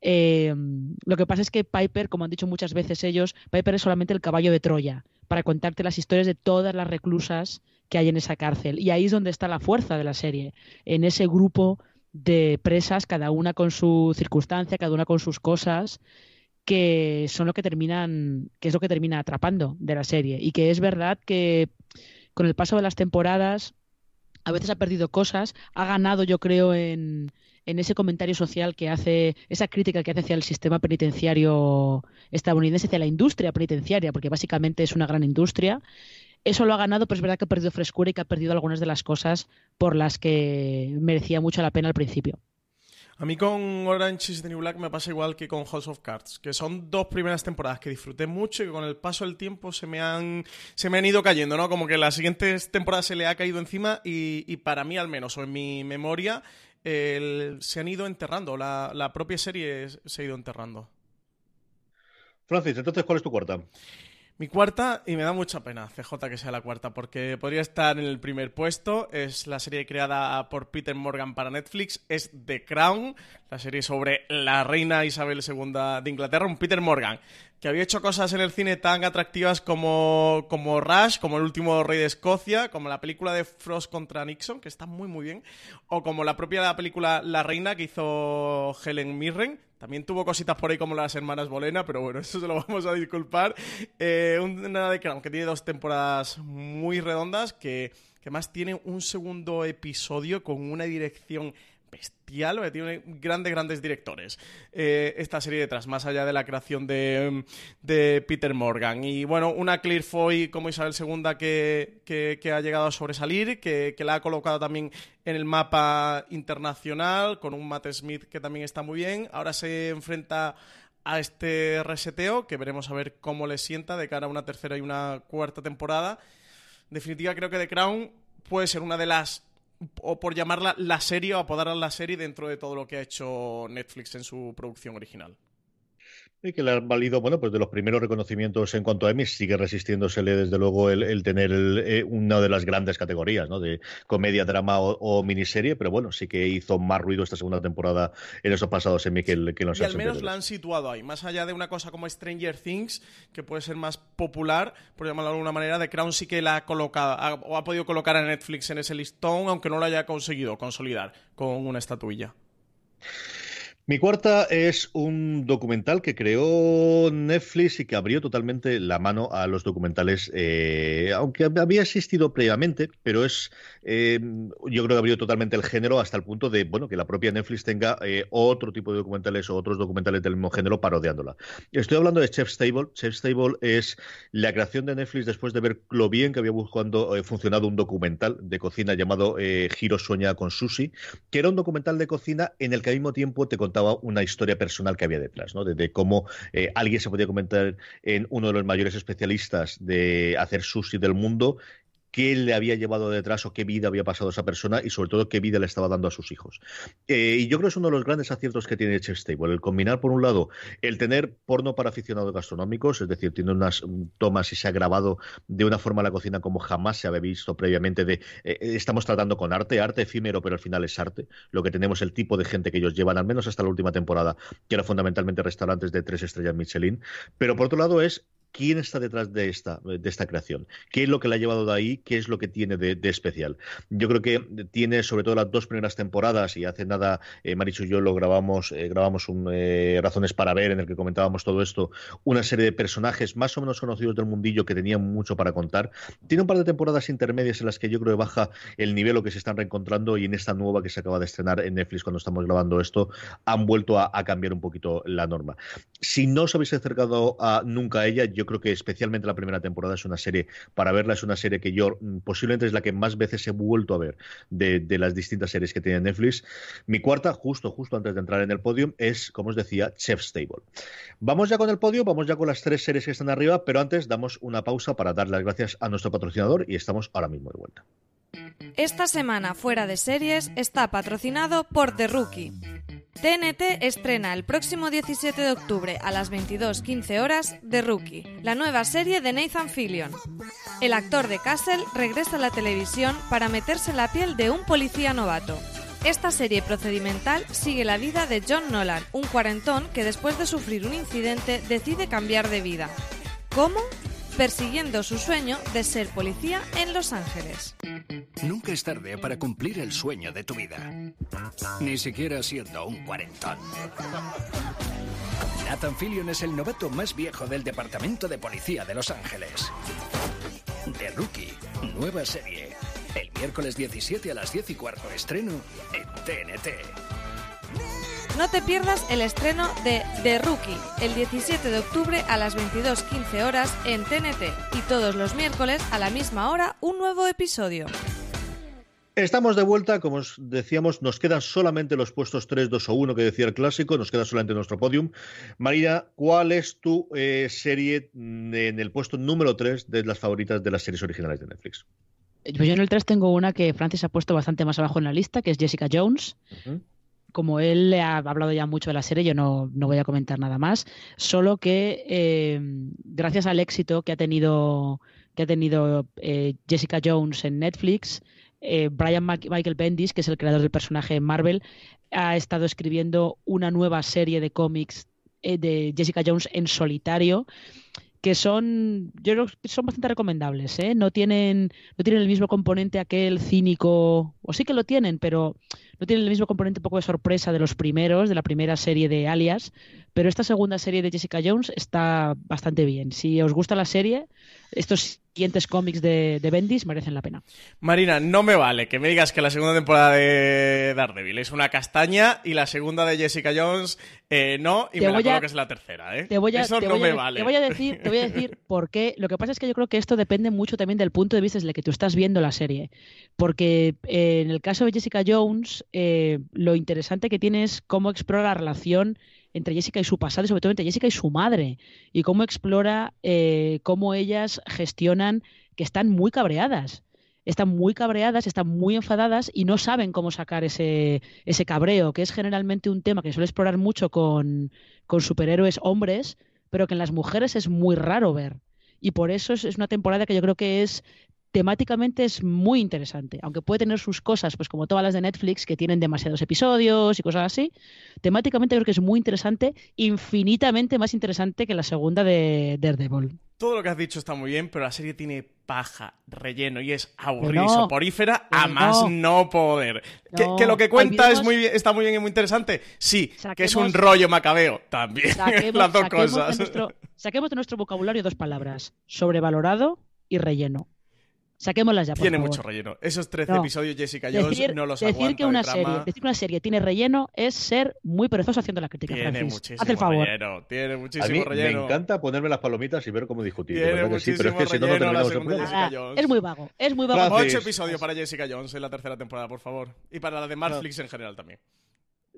S3: lo que pasa es que Piper, como han dicho muchas veces ellos, Piper es solamente el caballo de Troya para contarte las historias de todas las reclusas que hay en esa cárcel. Y ahí es donde está la fuerza de la serie, en ese grupo de presas, cada una con su circunstancia, cada una con sus cosas, que son lo que terminan, que es lo que termina atrapando de la serie. Y que es verdad que con el paso de las temporadas a veces ha perdido cosas, ha ganado, yo creo, en, en ese comentario social que hace, esa crítica que hace hacia el sistema penitenciario estadounidense, hacia la industria penitenciaria, porque básicamente es una gran industria. Eso lo ha ganado, pero es verdad que ha perdido frescura y que ha perdido algunas de las cosas por las que merecía mucho la pena al principio.
S2: A mí con Orange is the New Black me pasa igual que con House of Cards, que son dos primeras temporadas que disfruté mucho y que con el paso del tiempo se me han, se me han ido cayendo, ¿no? Como que las siguientes temporadas se le ha caído encima y, y para mí al menos, o en mi memoria, se han ido enterrando, la, propia serie se ha ido enterrando.
S1: Francis, entonces, ¿cuál es tu cuarta?
S2: Mi cuarta, y me da mucha pena, CJ, que sea la cuarta, porque podría estar en el primer puesto. Es la serie creada por Peter Morgan para Netflix. Es The Crown, la serie sobre la reina Isabel II de Inglaterra. Un Peter Morgan que había hecho cosas en el cine tan atractivas como, como Rush, como El último rey de Escocia, como la película de Frost contra Nixon, que está muy muy bien, o como la propia película La Reina que hizo Helen Mirren, también tuvo cositas por ahí como las hermanas Bolena, pero bueno, eso se lo vamos a disculpar. Eh, una de que tiene dos temporadas muy redondas, que, que más tiene un segundo episodio con una dirección bestial, tiene grandes, grandes directores. Eh, esta serie detrás, más allá de la creación de, Peter Morgan. Y bueno, una Clear Foy como Isabel II que, que, ha llegado a sobresalir, que, que, la ha colocado también en el mapa internacional, con un Matt Smith que también está muy bien. Ahora se enfrenta a este reseteo, que veremos a ver cómo le sienta de cara a una tercera y una cuarta temporada. En definitiva, creo que The Crown puede ser una de las o por llamarla la serie o apodarla la serie dentro de todo lo que ha hecho Netflix en su producción original.
S1: Y que le han valido, bueno, pues de los primeros reconocimientos en cuanto a Emmy, sigue resistiéndosele desde luego el, tener eh, una de las grandes categorías, ¿no? De comedia, drama o, miniserie, pero bueno, sí que hizo más ruido esta segunda temporada en esos pasados Emmy que, que los
S2: Y al menos la han situado ahí, más allá de una cosa como Stranger Things, que puede ser más popular, por llamarlo de alguna manera, The Crown sí que la ha colocado, o ha podido colocar a Netflix en ese listón, aunque no lo haya conseguido consolidar con una estatuilla.
S1: Mi cuarta es un documental que creó Netflix y que abrió totalmente la mano a los documentales, eh, aunque había existido previamente, pero es, eh, yo creo que abrió totalmente el género hasta el punto de, bueno, que la propia Netflix tenga eh, otro tipo de documentales o otros documentales del mismo género parodiándola. Estoy hablando de Chef's Table. Chef's Table es la creación de Netflix después de ver lo bien que había buscando funcionado un documental de cocina llamado Giro Sueña con Sushi, que era un documental de cocina en el que al mismo tiempo te contaba una historia personal que había detrás, ¿no? De, cómo eh, alguien se podía comentar en uno de los mayores especialistas de hacer sushi del mundo qué le había llevado detrás o qué vida había pasado esa persona y sobre todo qué vida le estaba dando a sus hijos. Eh, y yo creo que es uno de los grandes aciertos que tiene Chef Stable, el combinar por un lado el tener porno para aficionados gastronómicos, es decir, tiene unas tomas y se ha grabado de una forma la cocina como jamás se había visto previamente de eh, estamos tratando con arte, arte efímero, pero al final es arte. Lo que tenemos el tipo de gente que ellos llevan, al menos hasta la última temporada, que era fundamentalmente restaurantes de tres estrellas Michelin. Pero por otro lado es quién está detrás de esta, de esta creación, qué es lo que la ha llevado de ahí, qué es lo que tiene de, especial. Yo creo que tiene sobre todo las dos primeras temporadas y hace nada eh, Marichu y yo lo grabamos, eh, grabamos un eh, Razones para ver en el que comentábamos todo esto, una serie de personajes más o menos conocidos del mundillo que tenían mucho para contar. Tiene un par de temporadas intermedias en las que yo creo que baja el nivel o que se están reencontrando y en esta nueva que se acaba de estrenar en Netflix cuando estamos grabando esto han vuelto a, cambiar un poquito la norma. Si no os habéis acercado nunca a ella, creo que especialmente la primera temporada es una serie, para verla es una serie que yo mm, posiblemente es la que más veces he vuelto a ver de, las distintas series que tiene Netflix. Mi cuarta, justo, justo antes de entrar en el podio, es, como os decía, Chef's Table. Vamos ya con el podio, vamos ya con las tres series que están arriba, pero antes damos una pausa para dar las gracias a nuestro patrocinador y estamos ahora mismo de vuelta.
S4: Esta semana fuera de series está patrocinado por The Rookie. TNT estrena el próximo 17 de octubre a las 22.15 horas The Rookie, la nueva serie de Nathan Fillion. El actor de Castle regresa a la televisión para meterse en la piel de un policía novato. Esta serie procedimental sigue la vida de John Nolan, un cuarentón que después de sufrir un incidente decide cambiar de vida. ¿Cómo? Persiguiendo su sueño de ser policía en Los Ángeles.
S5: Nunca es tarde para cumplir el sueño de tu vida. Ni siquiera siendo un cuarentón. Nathan Fillion es el novato más viejo del Departamento de Policía de Los Ángeles. The Rookie, nueva serie. El miércoles 17 a las 10 y cuarto estreno en TNT.
S4: No te pierdas el estreno de The Rookie el 17 de octubre a las 22.15 horas en TNT y todos los miércoles a la misma hora un nuevo episodio.
S1: Estamos de vuelta, como os decíamos, nos quedan solamente los puestos 3, 2 o 1 que decía el clásico, nos queda solamente nuestro podium. María, ¿cuál es tu eh, serie en el puesto número 3 de las favoritas de las series originales de Netflix?
S3: Pues yo en el 3 tengo una que Francis ha puesto bastante más abajo en la lista, que es Jessica Jones como él le ha hablado ya mucho de la serie, yo no, voy a comentar nada más, solo que eh, gracias al éxito que ha tenido, que ha tenido eh, Jessica Jones en Netflix, eh, Brian Michael Bendis, que es el creador del personaje en Marvel, ha estado escribiendo una nueva serie de cómics eh, de Jessica Jones en solitario que son, yo creo que son bastante recomendables, ¿eh? No tienen, no tienen el mismo componente aquel cínico, o sí que lo tienen, pero no tienen el mismo componente un poco de sorpresa de los primeros, de la primera serie de Alias, pero esta segunda serie de Jessica Jones está bastante bien. Si os gusta la serie, estos siguientes cómics de, de Bendis merecen la pena.
S2: Marina, no me vale que me digas que la segunda temporada de Daredevil es una castaña y la segunda de Jessica Jones eh, no, y me la que es la tercera, ¿eh?
S3: Te voy a, Eso no me vale. Te voy a decir, te voy a decir por qué. Lo que pasa es que yo creo que esto depende mucho también del punto de vista desde el que tú estás viendo la serie. Porque eh, en el caso de Jessica Jones, eh, lo interesante que tiene es cómo explora la relación entre Jessica y su pasado y sobre todo entre Jessica y su madre y cómo explora eh, cómo ellas gestionan que están muy cabreadas. Están muy cabreadas, están muy enfadadas y no saben cómo sacar ese, ese cabreo, que es generalmente un tema que suele explorar mucho con, con superhéroes hombres, pero que en las mujeres es muy raro ver. Y por eso es, es, una temporada que yo creo que es temáticamente es muy interesante, aunque puede tener sus cosas, pues como todas las de Netflix, que tienen demasiados episodios y cosas así, temáticamente creo que es muy interesante, infinitamente más interesante que la segunda de Daredevil.
S2: Todo lo que has dicho está muy bien, pero la serie tiene paja, relleno y es aburrida y soporífera a más no, poder. que, lo que cuenta es muy está muy bien y muy interesante. Sí, que es un rollo macabeo también. las dos cosas.
S3: saquemos de nuestro vocabulario dos palabras: sobrevalorado y relleno. Saquémoslas ya, por
S2: Tiene mucho relleno. Esos 13 episodios Jessica Jones no los
S3: decir
S2: que
S3: una serie, Decir que una serie tiene relleno es ser muy perezoso haciendo la crítica,
S2: Tiene muchísimo Haz el favor. relleno. Tiene muchísimo
S1: a
S2: mí Me
S1: encanta ponerme las palomitas y ver cómo discutir.
S2: Tiene muchísimo sí, pero es que si no, no terminamos
S3: Jessica Jones. Es muy vago. Es muy vago.
S2: Ocho episodios para Jessica Jones en la tercera temporada, por favor. Y para la de Netflix en general también.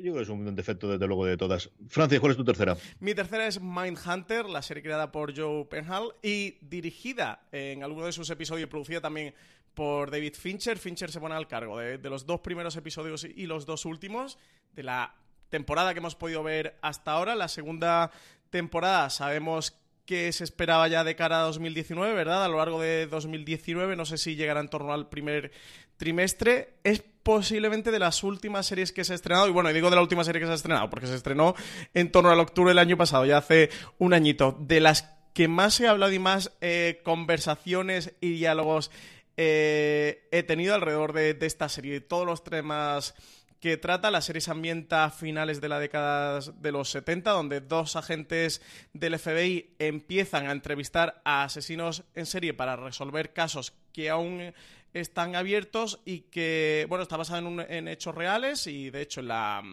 S1: Yo creo que es un defecto, desde luego, de todas. Francis, ¿cuál es tu tercera?
S2: Mi tercera es Mindhunter, la serie creada por Joe Penhall y dirigida en alguno de sus episodios, producida también por David Fincher. Fincher se pone al cargo de, los dos primeros episodios y los dos últimos de la temporada que hemos podido ver hasta ahora. La segunda temporada sabemos que se esperaba ya de cara a 2019, ¿verdad? A lo largo de 2019, no sé si llegará en torno al primer trimestre. Es posiblemente de las últimas series que se ha estrenado, y bueno, digo de la última serie que se ha estrenado, porque se estrenó en torno al octubre del año pasado, ya hace un añito, de las que más he hablado y más eh, conversaciones y diálogos eh, he tenido alrededor de, de esta serie, todos los temas que trata. La serie se ambienta a finales de la década de los 70, donde dos agentes del FBI empiezan a entrevistar a asesinos en serie para resolver casos que aún están abiertos y que, bueno, está basado en, hechos reales y, de hecho, en, la,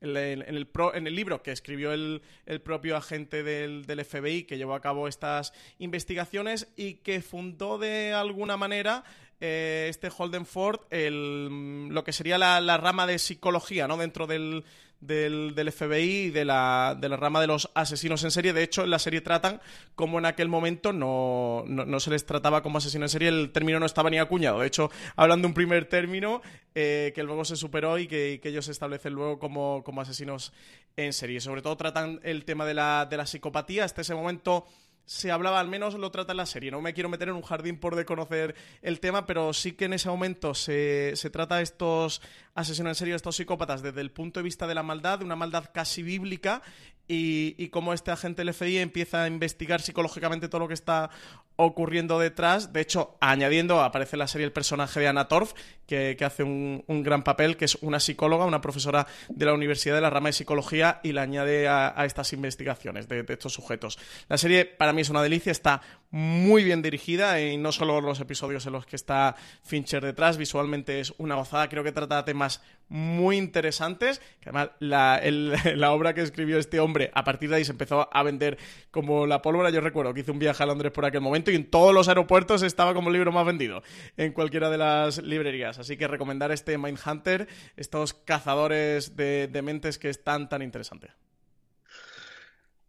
S2: en, el, en el, libro que escribió el, propio agente del, FBI que llevó a cabo estas investigaciones y que fundó de alguna manera eh, este Holden Ford el, lo que sería la, rama de psicología, ¿no? Dentro del, del, FBI y de la, de la, rama de los asesinos en serie. De hecho, en la serie tratan como en aquel momento no, no, se les trataba como asesinos en serie, el término no estaba ni acuñado. De hecho, hablan de un primer término eh, que luego se superó y que, que ellos se establecen luego como, como, asesinos en serie. Sobre todo tratan el tema de la, de la psicopatía. Hasta ese momento se hablaba, al menos lo trata la serie. No me quiero meter en un jardín por de conocer el tema, pero sí que en ese momento se, se trata estos asesinos en serie, estos psicópatas, desde el punto de vista de la maldad, de una maldad casi bíblica, y, y cómo este agente del FBI empieza a investigar psicológicamente todo lo que está ocurriendo detrás. De hecho, añadiendo, aparece en la serie el personaje de Anna Torf, que, hace un, gran papel, que es una psicóloga, una profesora de la Universidad de la rama de psicología, y la añade a, estas investigaciones de, estos sujetos. La serie para mí es una delicia, está muy bien dirigida y no solo los episodios en los que está Fincher detrás, visualmente es una gozada, creo que trata temas muy interesantes, que además la, la, obra que escribió este hombre, a partir de ahí se empezó a vender como la pólvora, yo recuerdo que hice un viaje a Londres por aquel momento y en todos los aeropuertos estaba como el libro más vendido en cualquiera de las librerías, así que recomendar este Mindhunter, estos cazadores de, de mentes que es tan tan interesante.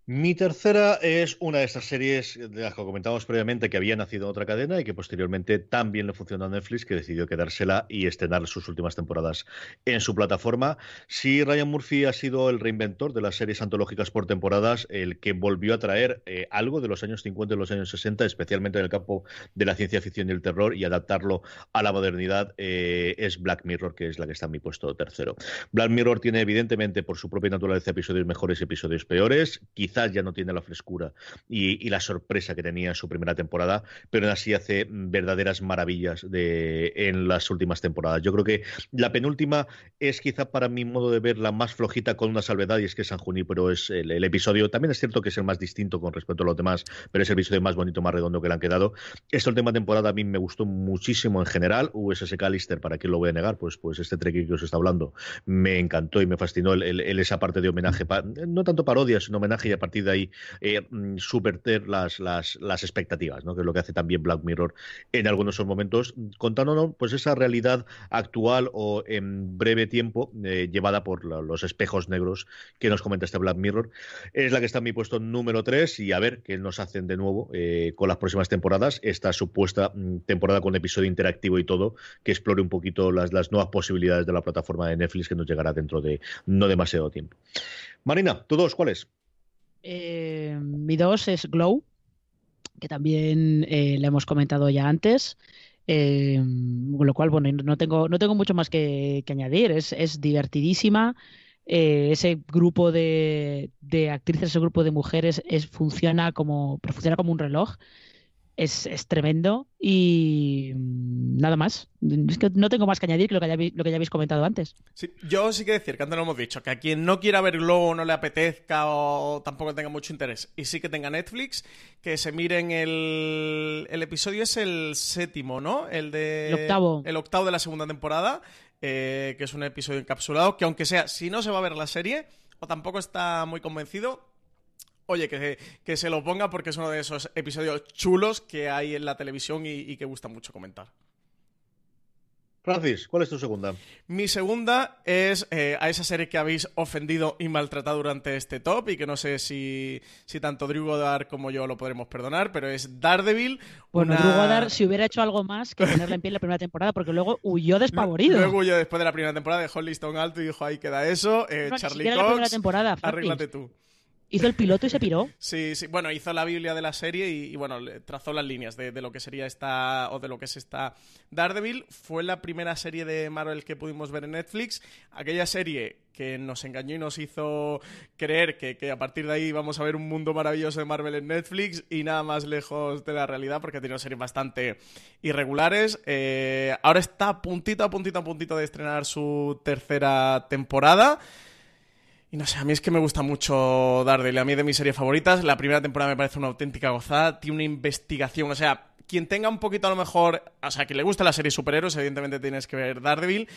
S1: Mi tercera es una de estas series de las que comentamos previamente que había nacido en otra cadena y que posteriormente también le funcionó a Netflix que decidió quedársela y estrenar sus últimas temporadas en su plataforma. Si Ryan Murphy ha sido el reinventor de las series antológicas por temporadas, el que volvió a traer eh, algo de los años 50 y los años 60, especialmente en el campo de la ciencia ficción y el terror, y adaptarlo a la modernidad, eh, es Black Mirror, que es la que está en mi puesto tercero. Black Mirror tiene evidentemente por su propia naturaleza episodios mejores y episodios peores. Quizá ya no tiene la frescura y, la sorpresa que tenía en su primera temporada, pero aún así hace verdaderas maravillas de, en las últimas temporadas. Yo creo que la penúltima es quizá para mi modo de ver la más flojita con una salvedad y es que San Junípero es el, episodio, también es cierto que es el más distinto con respecto a los demás, pero es el episodio más bonito, más redondo que le han quedado. Esta última temporada a mí me gustó muchísimo en general, USS Callister, ¿para qué lo voy a negar? Pues, pues este trek que os está hablando me encantó y me fascinó el, esa parte de homenaje, no tanto parodia, sino homenaje y partir de ahí eh, mm, subverter las, expectativas, ¿no? que es lo que hace también Black Mirror en algunos momentos, contándonos pues esa realidad actual o en breve tiempo eh, llevada por los espejos negros que nos comenta este Black Mirror. Es la que está en mi puesto número 3 y a ver qué nos hacen de nuevo eh, con las próximas temporadas, esta supuesta mm, temporada con episodio interactivo y todo, que explore un poquito las nuevas posibilidades de la plataforma de Netflix que nos llegará dentro de no demasiado tiempo. Marina, ¿tú dos cuáles?
S3: Eh, mi dos es Glow, que también eh, le hemos comentado ya antes. Eh, con lo cual, bueno, no tengo, no tengo mucho más que, añadir. Es, es divertidísima. ese grupo de, de, actrices, ese grupo de mujeres es, funciona, como, funciona como un reloj es, tremendo y mm, nada más. Es que no tengo más que añadir que lo que, ya, lo que ya habéis comentado antes.
S2: Sí, yo sí que decir, que antes lo hemos dicho, que a quien no quiera ver Glow no le apetezca o tampoco tenga mucho interés y sí que tenga Netflix, que se miren el, el episodio es el séptimo, ¿no? El de...
S3: El octavo.
S2: El octavo de la segunda temporada, eh, que es un episodio encapsulado, que aunque sea, si no se va a ver la serie o tampoco está muy convencido, Oye, que, que, se lo ponga porque es uno de esos episodios chulos que hay en la televisión y, que gusta mucho comentar.
S1: Francis, ¿cuál es tu segunda?
S2: Mi segunda es eh, a esa serie que habéis ofendido y maltratado durante este top y que no sé si, si tanto Drew Goddard como yo lo podremos perdonar, pero es Daredevil.
S3: Bueno, Drew Goddard si hubiera hecho algo más que ponerla en pie en la primera temporada porque luego huyó despavorido.
S2: Luego huyó después de la primera temporada, dejó el listón alto y dijo ahí queda eso. Eh, Charlie Cox, la primera temporada, arréglate tú.
S3: Hizo el piloto y se piró.
S2: Sí, sí. Bueno, hizo la Biblia de la serie y, bueno, trazó las líneas de, lo que sería esta, o de lo que es esta Daredevil. Fue la primera serie de Marvel que pudimos ver en Netflix. Aquella serie que nos engañó y nos hizo creer que, a partir de ahí vamos a ver un mundo maravilloso de Marvel en Netflix y nada más lejos de la realidad porque ha tenido series bastante irregulares. Eh, ahora está puntito, a puntito, a puntito de estrenar su tercera temporada. No sé, a mí es que me gusta mucho Daredevil. A mí de mis series favoritas. La primera temporada me parece una auténtica gozada. Tiene una investigación. O sea, quien tenga un poquito a lo mejor. O sea, quien le gusta la serie superhéroes, evidentemente tienes que ver Daredevil.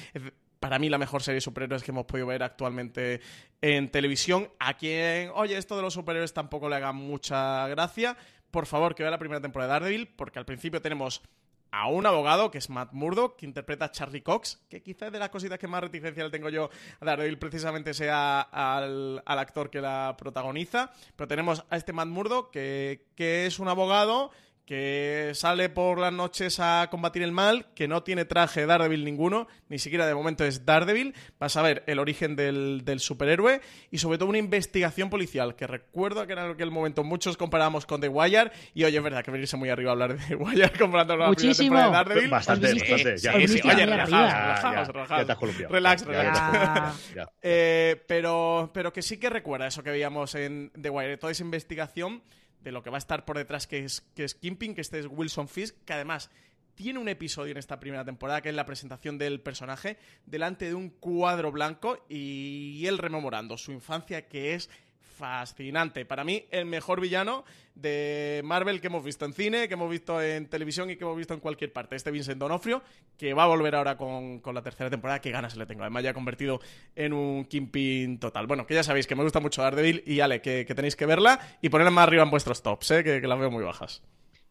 S2: Para mí, la mejor serie de superhéroes que hemos podido ver actualmente en televisión. A quien, oye, esto de los superhéroes tampoco le haga mucha gracia. Por favor, que vea la primera temporada de Daredevil, porque al principio tenemos a un abogado, que es Matt Murdock, que interpreta a Charlie Cox, que quizás de las cositas que más reticencia le tengo yo a Daredevil precisamente sea al, actor que la protagoniza. Pero tenemos a este Matt Murdock, que, que es un abogado que sale por las noches a combatir el mal, que no tiene traje de Daredevil ninguno, ni siquiera de momento es Daredevil, vas a ver el origen del, superhéroe y sobre todo una investigación policial, que recuerdo que en aquel momento muchos comparábamos con The Wire y oye, es verdad que venirse muy arriba a hablar de The Wire comparando la
S3: Muchísimo.
S2: primera temporada de Daredevil.
S1: Bastante, bastante. Ya,
S2: oye, relajaos, relajaos, Relax, relax. Eh, pero, pero que sí que recuerda eso que veíamos en The Wire, toda esa investigación de lo que va a estar por detrás, que es, que es Kimping, que este es Wilson Fisk, que además tiene un episodio en esta primera temporada que es la presentación del personaje delante de un cuadro blanco y él rememorando su infancia que es fascinante. Para mí, el mejor villano de Marvel que hemos visto en cine, que hemos visto en televisión y que hemos visto en cualquier parte. Este Vincent Donofrio, que va a volver ahora con, la tercera temporada. Qué ganas le tengo. Además, ya ha convertido en un Kingpin total. Bueno, que ya sabéis que me gusta mucho Daredevil y Ale, que, que tenéis que verla y ponerla más arriba en vuestros tops, ¿eh? que, que las veo muy bajas.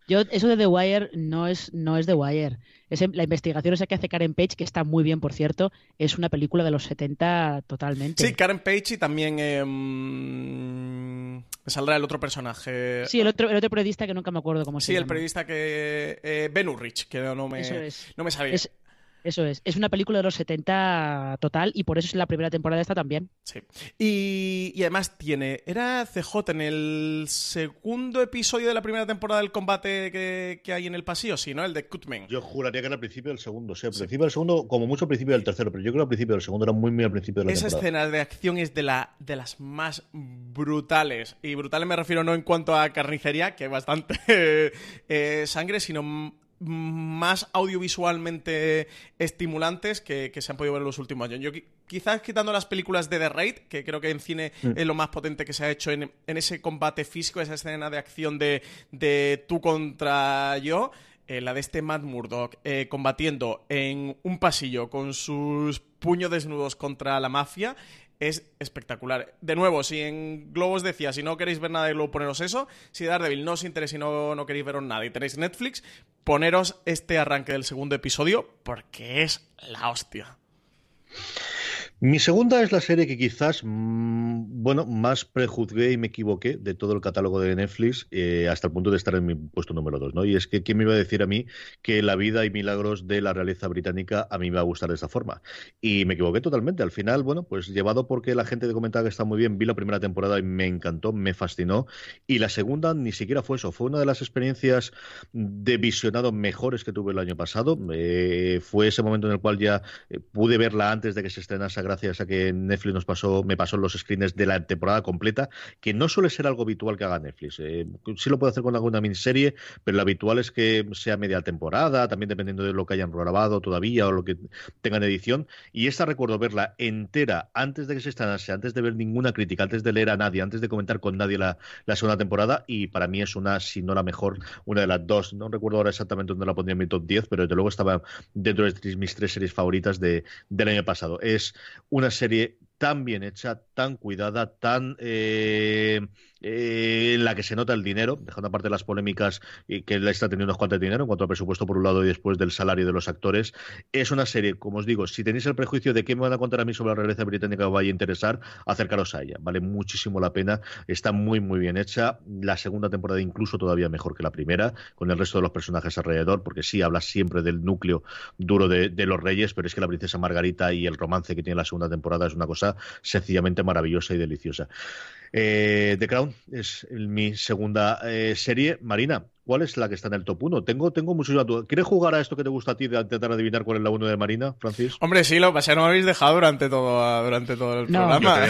S3: Yo, eso de The Wire no es, no es The Wire. Es, la investigación esa que hace Karen Page, que está muy bien, por cierto, es una película de los 70 totalmente.
S2: Sí, Karen Page y también eh, me saldrá el otro personaje.
S3: Sí, el otro, el otro periodista que nunca me acuerdo cómo se llama.
S2: Sí, el periodista que... Eh, ben Urrich, que no me, no me sabía.
S3: Eso es. Es una película de los 70 total y por eso es la primera temporada esta también.
S2: Sí. Y, además tiene. Era CJ en el segundo episodio de la primera temporada del combate que, hay en el pasillo, sí, ¿no? El de Cutman.
S1: Yo juraría que era al principio del segundo. O sea, al principio del segundo, como mucho al principio del tercero, pero yo creo que al principio del segundo era muy, muy al principio de la
S2: Esa escena de acción es de, la, de las más brutales. Y brutales me refiero no en cuanto a carnicería, que hay bastante eh, sangre, sino más audiovisualmente estimulantes que, se han podido ver en los últimos años. Yo quizás quitando las películas de The Raid, que creo que en cine mm. es lo más potente que se ha hecho en, ese combate físico, esa escena de acción de, de tú contra yo, eh, la de este Matt Murdock eh, combatiendo en un pasillo con sus puños desnudos contra la mafia es espectacular. De nuevo, si en Globos decía, si no queréis ver nada de Globo, poneros eso. Si Daredevil no os interesa y no, no queréis veros nada y tenéis Netflix, poneros este arranque del segundo episodio porque es la hostia.
S1: Mi segunda es la serie que quizás, mm, bueno, más prejuzgué y me equivoqué de todo el catálogo de Netflix eh, hasta el punto de estar en mi puesto número dos, ¿no? Y es que, ¿quién me iba a decir a mí que la vida y milagros de la realeza británica a mí me va a gustar de esta forma? Y me equivoqué totalmente. Al final, bueno, pues llevado porque la gente comentaba que está muy bien, vi la primera temporada y me encantó, me fascinó. Y la segunda ni siquiera fue eso, fue una de las experiencias de visionado mejores que tuve el año pasado. Eh, fue ese momento en el cual ya eh, pude verla antes de que se estrenase gracias a que Netflix nos pasó, me pasó los screens de la temporada completa, que no suele ser algo habitual que haga Netflix. Eh, sí lo puede hacer con alguna miniserie, pero lo habitual es que sea media temporada, también dependiendo de lo que hayan grabado todavía o lo que tengan edición. Y esta recuerdo verla entera antes de que se estrenase, antes de ver ninguna crítica, antes de leer a nadie, antes de comentar con nadie la, segunda temporada. Y para mí es una, si no la mejor, una de las dos. No recuerdo ahora exactamente dónde la pondría en mi top 10, pero desde luego estaba dentro de mis tres series favoritas de, del año pasado. Es una serie tan bien hecha, tan cuidada, tan eh, eh, en la que se nota el dinero, dejando aparte las polémicas y que la está teniendo unos cuantos de dinero en cuanto al presupuesto por un lado y después del salario de los actores. Es una serie, como os digo, si tenéis el prejuicio de qué me van a contar a mí sobre la realeza británica que os vaya a interesar, acercaros a ella. Vale muchísimo la pena, está muy, muy bien hecha. La segunda temporada incluso todavía mejor que la primera, con el resto de los personajes alrededor, porque sí, habla siempre del núcleo duro de los reyes, pero es que la princesa Margarita y el romance que tiene la segunda temporada es una cosa sencillamente maravillosa y deliciosa. Eh, The Crown es mi segunda eh, serie. Marina, ¿cuál es la que está en el top 1? Tengo, tengo muchos dudas. ¿Quieres jugar a esto que te gusta a ti de intentar adivinar cuál es la 1 de Marina, Francis?
S2: Hombre, sí, lo que pasa no me habéis dejado durante todo, durante todo el programa.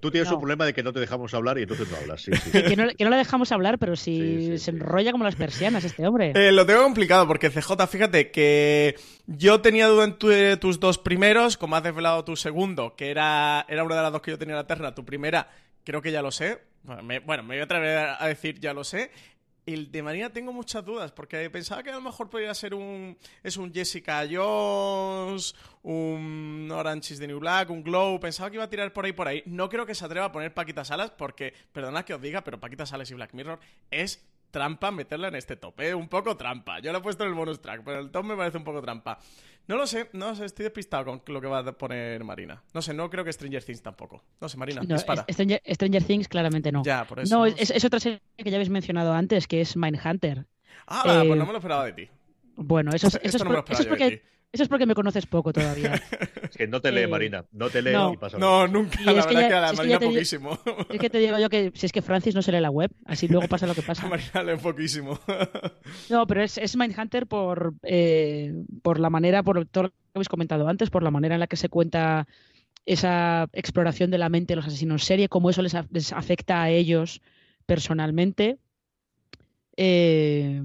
S1: Tú tienes un problema de que no te dejamos hablar y entonces no hablas.
S3: que, no, le dejamos hablar, pero si se enrolla como las persianas este hombre.
S2: Eh, lo tengo complicado porque CJ, fíjate que yo tenía duda en tus dos primeros, como has desvelado tu segundo, que era, era una de las dos que yo tenía en la terna, tu primera creo que ya lo sé. Bueno me, voy a atrever a decir ya lo sé. El de Marina tengo muchas dudas, porque pensaba que a lo mejor podría ser un. Es un Jessica Jones, un Orange is the New Black, un Glow. Pensaba que iba a tirar por ahí por ahí. No creo que se atreva a poner Paquita Salas, porque, perdona que os diga, pero Paquita Salas y Black Mirror es trampa meterla en este top, ¿eh? Un poco trampa. Yo lo he puesto en el bonus track, pero el top me parece un poco trampa. No lo sé, no sé, estoy despistado con lo que va a poner Marina. No sé, no creo que Stranger Things tampoco. No sé, Marina, dispara.
S3: Stranger, Things claramente no.
S2: Ya, por eso.
S3: No, es, otra serie que ya habéis mencionado antes, que es Mindhunter.
S2: Ah, pues no eh, me lo esperaba de ti.
S3: Bueno, eso, es, eso, es, porque, eso es porque me conoces poco todavía.
S1: es que no te lee, eh, Marina. No te lee y pasa
S2: No, nunca. la verdad que, a la Marina poquísimo.
S3: es que te digo yo que si es que Francis no se lee la web, así luego pasa lo que pasa.
S2: Marina lee poquísimo.
S3: no, pero es, es Mindhunter por, eh, por la manera, por todo lo que habéis comentado antes, por la manera en la que se cuenta esa exploración de la mente de los asesinos en serie, cómo eso les, les afecta a ellos personalmente. Eh,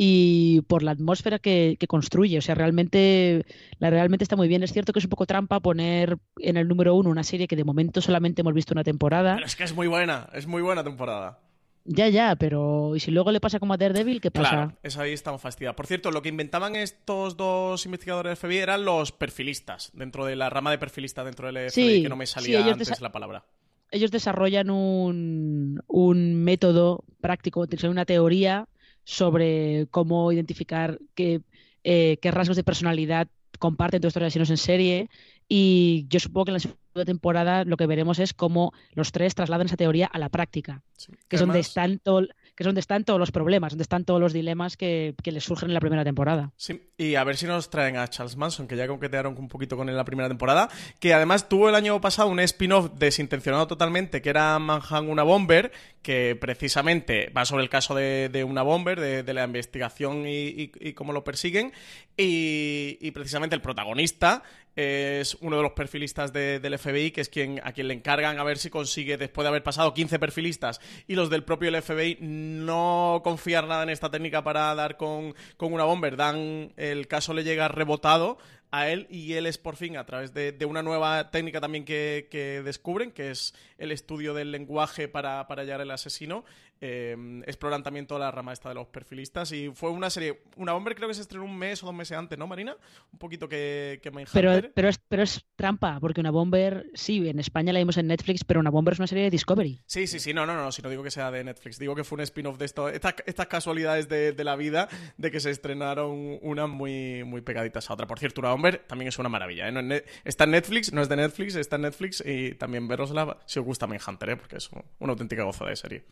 S3: y por la atmósfera que, construye. O sea, realmente, la, realmente está muy bien. Es cierto que es un poco trampa poner en el número uno una serie que de momento solamente hemos visto una temporada.
S2: Pero es que es muy buena, es muy buena temporada.
S3: Ya, ya, pero ¿y si luego le pasa como a Daredevil? ¿Qué pasa?
S2: Claro, eso ahí estamos fastidiados. Por cierto, lo que inventaban estos dos investigadores del FBI eran los perfilistas, dentro de la rama de perfilistas dentro del FBI, que no me salía antes la palabra.
S3: Ellos desarrollan un, un método práctico, una teoría sobre cómo identificar qué, eh, qué rasgos de personalidad comparten todos estos asesinos en serie. Y yo supongo que en la segunda temporada lo que veremos es cómo los tres trasladan esa teoría a la práctica, que es donde están todo, que es donde están todos los problemas, donde están todos los dilemas que, les surgen en la primera temporada.
S2: Sí, y a ver si nos traen a Charles Manson, que ya coquetearon un poquito con él en la primera temporada, que además tuvo el año pasado un spin-off desintencionado totalmente, que era Manhattan una Bomber, que precisamente va sobre el caso de, una Bomber, de, la investigación y, cómo lo persiguen, y, precisamente el protagonista es uno de los perfilistas del FBI, que es quien a quien le encargan a ver si consigue, después de haber pasado 15 perfilistas y los del propio FBI no confiar nada en esta técnica para dar con, con una bomber, dan el caso le llega rebotado a él y él es por fin a través de, una nueva técnica también que, que, descubren, que es el estudio del lenguaje para, para hallar el asesino, Em, exploran también toda la rama esta de los perfilistas y fue una serie, una hombre creo que se estrenó un mes o dos meses antes, ¿no, Marina? Un poquito que, que
S3: pero, pero, es, pero es trampa, porque una Bomber, sí, en España la vimos en Netflix, pero una Bomber es una serie de Discovery.
S2: Sí, sí, sí, no, no, no, si no digo que sea de Netflix, digo que fue un spin-off de esto, estas, estas casualidades de, de, la vida de que se estrenaron unas muy, muy pegaditas a otra. Por cierto, una Bomber también es una maravilla, ¿eh? está en Netflix, no es de Netflix, está en Netflix y también verosla si os gusta Manhunter, ¿eh? porque es una auténtica gozada de serie.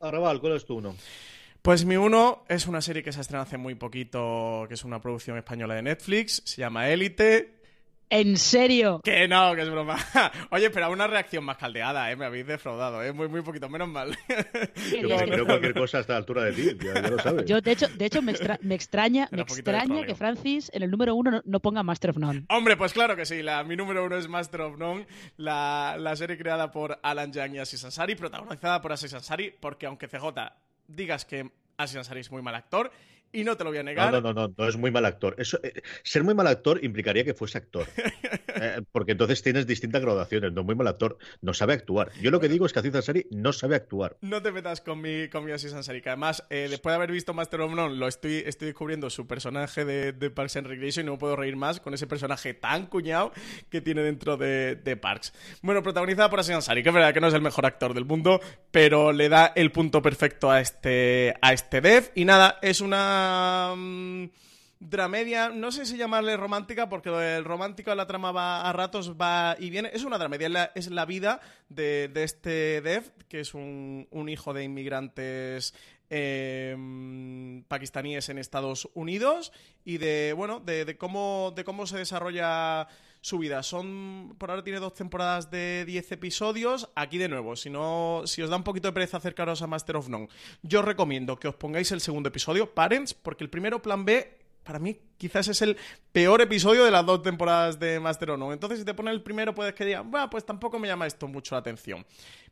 S1: Arrabal, ¿cuál es tu uno?
S2: Pues mi uno es una serie que se estrenado hace muy poquito, que es una producción española de Netflix, se llama Élite.
S3: ¿En serio?
S2: Que no, que es broma. Oye, pero una reacción más caldeada, ¿eh? Me habéis defraudado, ¿eh? Muy, muy poquito, menos mal.
S1: Yo me creo cualquier cosa a esta altura de ti, ya, lo sabes.
S3: Yo, de hecho, de hecho me, extraña, me extraña que Francis en el número uno no, ponga Master of None.
S2: Hombre, pues claro que sí. La, mi número uno es Master of None, la, la serie creada por Alan Yang y Aziz Ansari, protagonizada por Aziz Ansari, porque aunque CJ digas que Aziz Ansari es muy mal actor, y no te lo voy a negar.
S1: No, no, no, no, es muy mal actor. Eso, eh, ser muy mal actor implicaría que fuese actor. Eh, porque entonces tienes distintas graduaciones. No muy mal actor, no sabe actuar. Yo lo que digo es que Aziz Ansari no sabe actuar.
S2: No te metas con mi, con mi Aziz Ansari, que además, eh, después de haber visto Master of None, lo estoy, estoy descubriendo su personaje de, Parks and Recreation y no puedo reír más con ese personaje tan cuñado que tiene dentro de, Parks. Bueno, protagonizada por Aziz Ansari, que es verdad que no es el mejor actor del mundo, pero le da el punto perfecto a este, a este dev. Y nada, es una Dramedia, no sé si llamarle romántica, porque el romántico de la trama va a ratos, va y viene. Es una dramedia, es la, vida de, este Dev, que es un, hijo de inmigrantes em, pakistaníes en Estados Unidos y de, bueno, de, cómo, de cómo se desarrolla su vida. Son, por ahora tiene dos temporadas de 10 episodios. Aquí de nuevo, si no, si os da un poquito de pereza acercaros a Master of None, yo os recomiendo que os pongáis el segundo episodio, Parents, porque el primero, plan B, para mí quizás es el peor episodio de las dos temporadas de Master of None. Entonces, si te pones el primero, puedes que digan, bueno, pues tampoco me llama esto mucho la atención.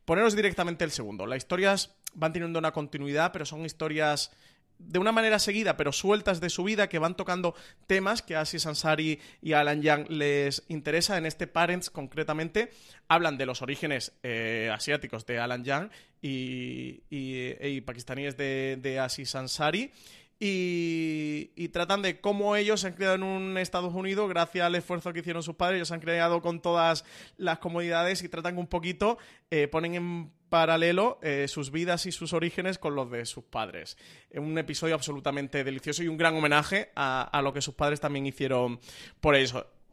S2: Poneros directamente el segundo. Las historias van teniendo una continuidad, pero son historias de una manera seguida, pero sueltas de su vida, que van tocando temas que a Asis Ansari y a Alan Yang les interesa. En este Parents, concretamente, hablan de los orígenes eh, asiáticos de Alan Yang y, y, pakistaníes de, de Asis Ansari. Y, tratan de cómo ellos se han criado en un Estados Unidos gracias al esfuerzo que hicieron sus padres. Ellos se han creado con todas las comodidades y tratan un poquito, eh, ponen en paralelo eh, sus vidas y sus orígenes con los de sus padres. Un episodio absolutamente delicioso y un gran homenaje a, lo que sus padres también hicieron por,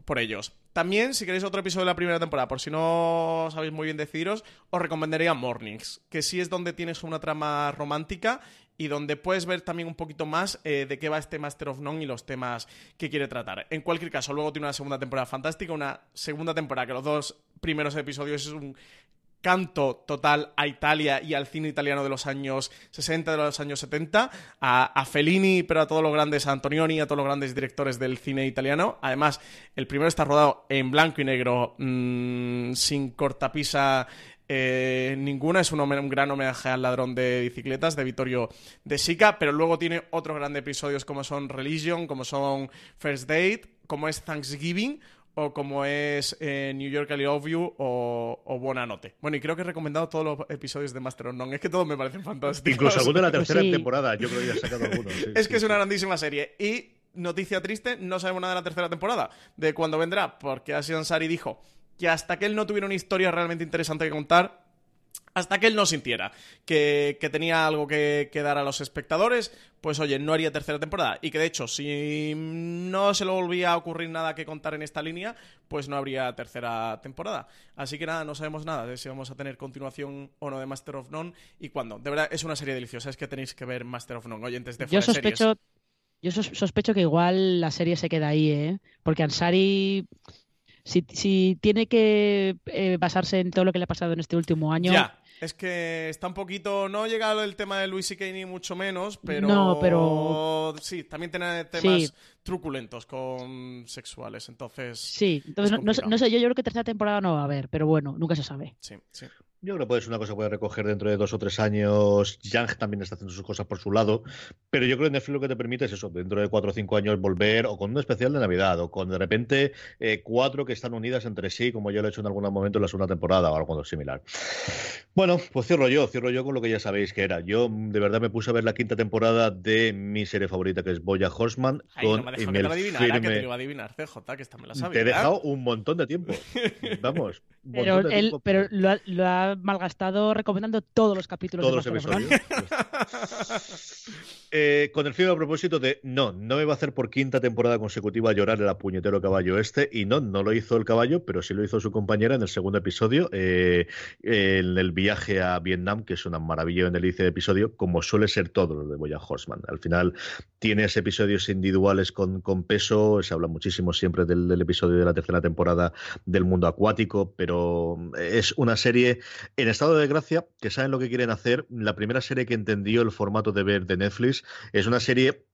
S2: por ellos. También, si queréis otro episodio de la primera temporada, por si no sabéis muy bien deciros, os recomendaría Mornings, que sí es donde tienes una trama romántica y donde puedes ver también un poquito más eh, de qué va este Master of None y los temas que quiere tratar. En cualquier caso, luego tiene una segunda temporada fantástica, una segunda temporada que los dos primeros episodios es un canto total a Italia y al cine italiano de los años 60, de los años 70, a, Fellini, pero a todos los grandes, a Antonioni, a todos los grandes directores del cine italiano. Además, el primero está rodado en blanco y negro, mm, sin cortapisa eh, ninguna es un, gran homenaje al ladrón de bicicletas de Vittorio De Sica, pero luego tiene otros grandes episodios como son Religion, como son First Date, como es Thanksgiving o como es eh, New York I Love You o, o Buena Note. Bueno, y creo que he recomendado todos los episodios de Master of None. Es que todos me parecen fantásticos.
S1: Incluso alguno de la tercera temporada, yo creo que ya he sacado algunos.
S2: es que es una grandísima serie. Y, noticia triste, no sabemos nada de la tercera temporada, de cuándo vendrá, porque Asian Sari dijo que hasta que él no tuviera una historia realmente interesante que contar, hasta que él no sintiera que, tenía algo que, dar a los espectadores, pues oye, no haría tercera temporada. Y que de hecho, si no se le volvía a ocurrir nada que contar en esta línea, pues no habría tercera temporada. Así que nada, no sabemos nada de si vamos a tener continuación o no de Master of None y cuándo. De verdad, es una serie deliciosa, es que tenéis que ver Master of None, oyentes de
S3: Yo sospecho... Yo sospecho que igual la serie se queda ahí, ¿eh? Porque Ansari si, si tiene que eh, basarse en todo lo que le ha pasado en este último año.
S2: Ya, es que está un poquito. No ha llegado el tema de Luis y ni mucho menos, pero.
S3: No, pero.
S2: Sí, también tiene temas truculentos con sexuales, entonces.
S3: Sí, entonces no, sé, yo, yo creo que tercera temporada no va a haber, pero bueno, nunca se sabe.
S2: Sí, sí.
S1: Yo creo que puede ser una cosa que puede recoger dentro de dos o tres años. Yang también está haciendo sus cosas por su lado. Pero yo creo que Netflix lo que te permite es eso, dentro de cuatro o cinco años volver o con un especial de Navidad o con de repente eh, cuatro que están unidas entre sí, como yo lo he hecho en algún momento en la segunda temporada o algo similar. Bueno, pues cierro yo, cierro yo con lo que ya sabéis que era. Yo de verdad me puse a ver la quinta temporada de mi serie favorita que es Boya Horseman.
S2: con no que te lo adivinara, que te iba a adivinar, CJ, que esta me la sabía.
S1: Te he dejado un montón de tiempo. Vamos.
S3: Pero, él, pero lo ha malgastado recomendando todos los capítulos.
S1: Todos los episodios. Eh, con el fin a propósito de no, no me va a hacer por quinta temporada consecutiva llorar el apuñetero caballo este. Y no, no lo hizo el caballo, pero sí lo hizo su compañera en el segundo episodio, eh, en el viaje a Vietnam, que es una maravilla en el de episodio, como suele ser todo lo de Boya Horseman. Al final tienes episodios individuales con, con peso, se habla muchísimo siempre del, del episodio de la tercera temporada del mundo acuático, pero es una serie en estado de gracia que saben lo que quieren hacer. La primera serie que entendió el formato de ver de Netflix es una serie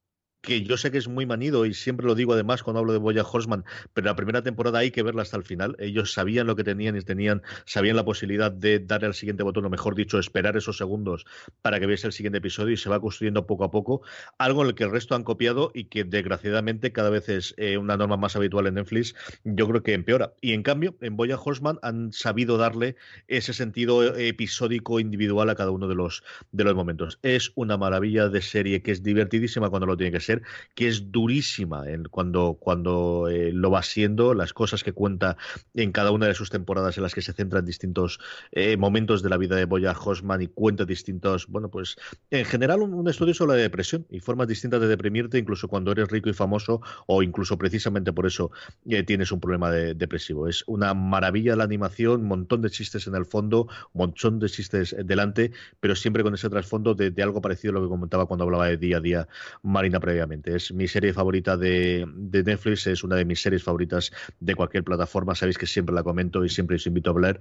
S1: que yo sé que es muy manido y siempre lo digo además cuando hablo de Boya Horseman, pero la primera temporada hay que verla hasta el final. Ellos sabían lo que tenían y tenían, sabían la posibilidad de darle al siguiente botón, o mejor dicho, esperar esos segundos para que viese el siguiente episodio y se va construyendo poco a poco, algo en el que el resto han copiado y que desgraciadamente cada vez es eh, una norma más habitual en Netflix, yo creo que empeora. Y en cambio, en Boya Horseman han sabido darle ese sentido episódico individual a cada uno de los, de los momentos. Es una maravilla de serie que es divertidísima cuando lo tiene que ser que es durísima cuando, cuando eh, lo va siendo, las cosas que cuenta en cada una de sus temporadas en las que se centran distintos eh, momentos de la vida de Boya Hosman y cuenta distintos, bueno, pues en general un, estudio sobre la depresión y formas distintas de deprimirte, incluso cuando eres rico y famoso o incluso precisamente por eso eh, tienes un problema depresivo. Es una maravilla la animación, un montón de chistes en el fondo, un montón de chistes delante, pero siempre con ese trasfondo de, de algo parecido a lo que comentaba cuando hablaba de día a día Marina previa es mi serie favorita de, Netflix, es una de mis series favoritas de cualquier plataforma. Sabéis que siempre la comento y siempre os invito a hablar.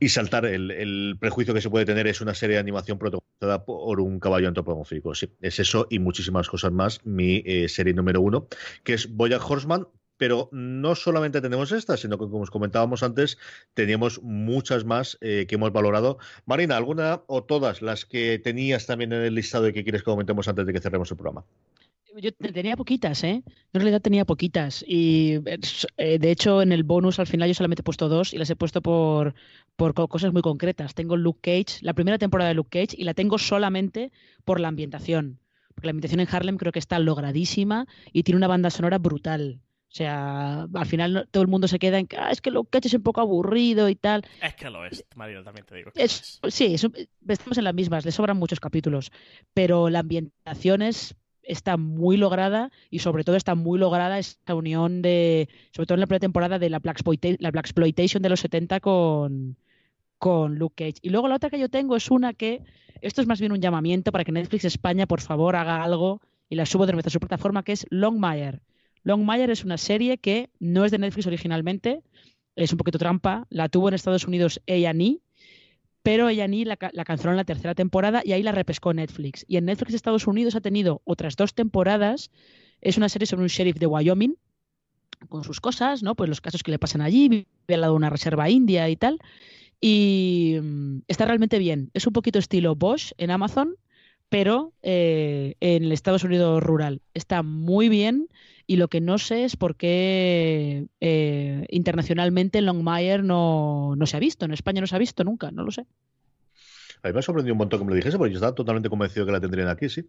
S1: Y saltar el, prejuicio que se puede tener es una serie de animación protagonizada por un caballo antropomórfico. Sí, es eso y muchísimas cosas más. Mi eh, serie número uno, que es Boya Horseman, pero no solamente tenemos esta, sino que, como os comentábamos antes, teníamos muchas más eh, que hemos valorado. Marina, ¿alguna o todas las que tenías también en el listado y que quieres que comentemos antes de que cerremos el programa?
S3: Yo tenía poquitas, ¿eh? en realidad tenía poquitas. Y eh, de hecho, en el bonus al final yo solamente he puesto dos y las he puesto por, por cosas muy concretas. Tengo Luke Cage, la primera temporada de Luke Cage, y la tengo solamente por la ambientación. Porque la ambientación en Harlem creo que está logradísima y tiene una banda sonora brutal. O sea, al final todo el mundo se queda en que ah, es que Luke Cage es un poco aburrido y tal.
S2: Es que lo es, Mario, también te digo.
S3: Sí, estamos en las mismas, le sobran muchos capítulos. Pero la ambientación es está muy lograda y sobre todo está muy lograda esta unión de, sobre todo en la primera temporada de la Black, la Black Exploitation de los 70 con, con Luke Cage. Y luego la otra que yo tengo es una que, esto es más bien un llamamiento para que Netflix España por favor haga algo y la subo de su plataforma, que es Longmire. Longmire es una serie que no es de Netflix originalmente, es un poquito trampa, la tuvo en Estados Unidos A&E, pero ella ni la, la, canceló en la tercera temporada y ahí la repescó Netflix. Y en Netflix Estados Unidos ha tenido otras dos temporadas. Es una serie sobre un sheriff de Wyoming, con sus cosas, ¿no? Pues los casos que le pasan allí, vive al lado de una reserva india y tal. Y mm, está realmente bien. Es un poquito estilo Bosch en Amazon, pero eh, en el Estados Unidos rural. Está muy bien y lo que no sé es por qué eh, internacionalmente Longmire no, no se ha visto, en España no se ha visto nunca, no lo sé.
S1: A mí me ha sorprendido un montón que me lo dijese, porque yo estaba totalmente convencido que la tendrían aquí, sí.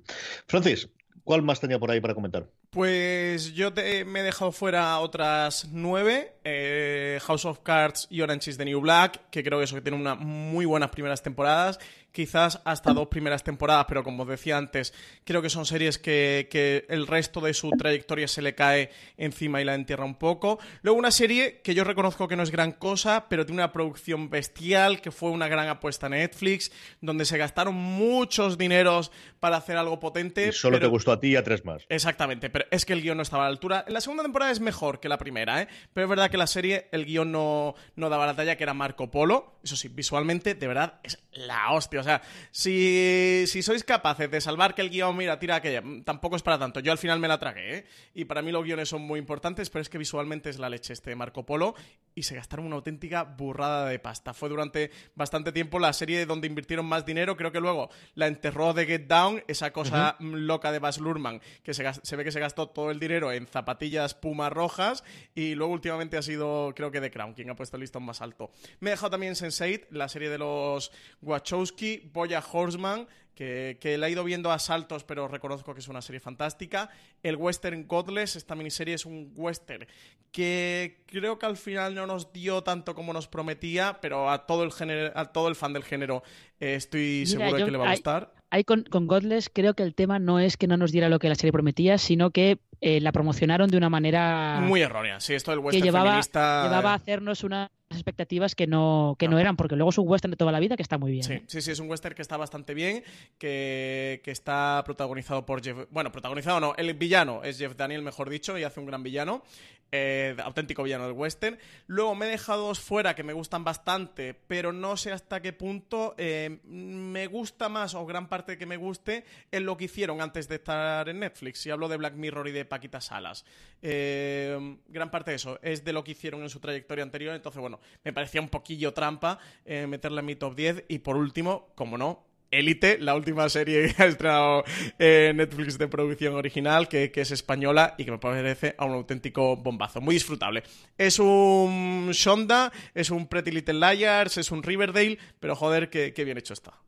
S1: Francis, ¿Cuál más tenía por ahí para comentar?
S2: Pues yo me he dejado fuera otras nueve. Eh, House of Cards y Orange is the New Black, que creo que eso que tiene unas muy buenas primeras temporadas quizás hasta dos primeras temporadas, pero como os decía antes, creo que son series que, que, el resto de su trayectoria se le cae encima y la entierra un poco. Luego una serie que yo reconozco que no es gran cosa, pero tiene una producción bestial, que fue una gran apuesta en Netflix, donde se gastaron muchos dineros para hacer algo potente.
S1: Y solo te gustó a ti y a tres más.
S2: Exactamente, pero es que el guion no estaba a la altura. En la segunda temporada es mejor que la primera, ¿eh? pero es verdad que la serie, el guion no, no daba la talla, que era Marco Polo. Eso sí, visualmente, de verdad, es la hostia. O sea, si, sois capaces de salvar que el guion, mira, tira aquella, mm, tampoco es para tanto. Yo al final me la tragué, ¿eh? Y para mí los guiones son muy importantes, pero es que visualmente es la leche este Marco Polo y se gastaron una auténtica burrada de pasta. Fue durante bastante tiempo la serie donde invirtieron más dinero. Creo que luego la enterró de Get Down, esa cosa loca de Bas Lurman, que se, se ve que se gastó todo el dinero en zapatillas pumas rojas y luego últimamente ha sido, creo que The Crown, quien ha puesto el listón más alto. Me he dejado también Sense8, la serie de los Wachowski, Boya Horseman, que, que la he ido viendo a saltos, pero reconozco que es una serie fantástica. El Western Godless, esta miniserie es un western que creo que al final no nos dio tanto como nos prometía, pero a todo el, género, a todo el fan del género eh, estoy seguro de que le va a gustar.
S3: Ahí con, con, Godless creo que el tema no es que no nos diera lo que la serie prometía, sino que eh, la promocionaron de una manera...
S2: Muy errónea, sí, esto del western
S3: que llevaba,
S2: feminista...
S3: llevaba a hacernos una expectativas que no, que no. eran, porque luego es un western de toda la vida que está muy bien.
S2: Sí,
S3: ¿eh?
S2: sí, sí, es un western que está bastante bien, que, que, está protagonizado por Jeff. Bueno, protagonizado no, el villano es Jeff Daniel, mejor dicho, y hace un gran villano. Eh, auténtico villano del western. Luego me he dejado dos fuera que me gustan bastante, pero no sé hasta qué punto eh, me gusta más, o gran parte que me guste, en lo que hicieron antes de estar en Netflix. Y hablo de Black Mirror y de Paquita Salas. gran parte de eso es de lo que hicieron en su trayectoria anterior, entonces, bueno, me parecía un poquillo trampa eh, meterla en mi top 10. Y por último, como no, Élite, la última serie que ha estrenado eh, Netflix de producción original, que, es española y que me parece a un auténtico bombazo. Muy disfrutable. Es un Shonda, es un Pretty Little Liars, es un Riverdale, pero joder, qué bien hecho está.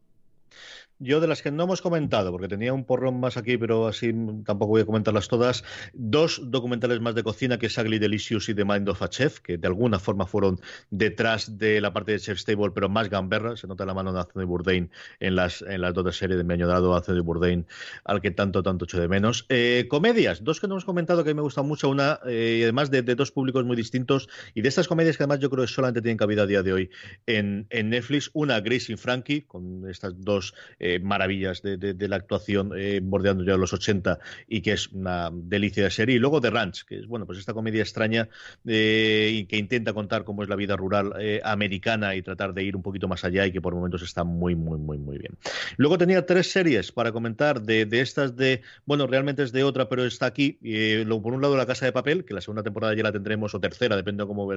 S1: Yo de las que no hemos comentado, porque tenía un porrón más aquí, pero así tampoco voy a comentarlas todas, dos documentales más de cocina, que es Ugly Delicious y The Mind of a Chef, que de alguna forma fueron detrás de la parte de Chef Stable, pero más gamberra, se nota la mano de Anthony Bourdain en las, en las dos series de mi año dado, Anthony Bourdain, al que tanto, tanto echo de menos. Eh, comedias, dos que no hemos comentado que a mí me gustan mucho, una, eh, además de, dos públicos muy distintos, y de estas comedias que además yo creo que solamente tienen cabida a día de hoy en, en Netflix, una Grace y Frankie, con estas dos... maravillas de, la actuación eh, bordeando ya los 80 y que es una delicia de serie. Y luego The Ranch, que es bueno, pues esta comedia extraña eh, que intenta contar cómo es la vida rural americana y tratar de ir un poquito más allá y que por momentos está muy, muy, muy, muy bien. Luego tenía tres series para comentar de, estas de, bueno, realmente es de otra, pero está aquí. por un lado, La Casa de Papel, que la segunda temporada ya la tendremos, o tercera, depende de cómo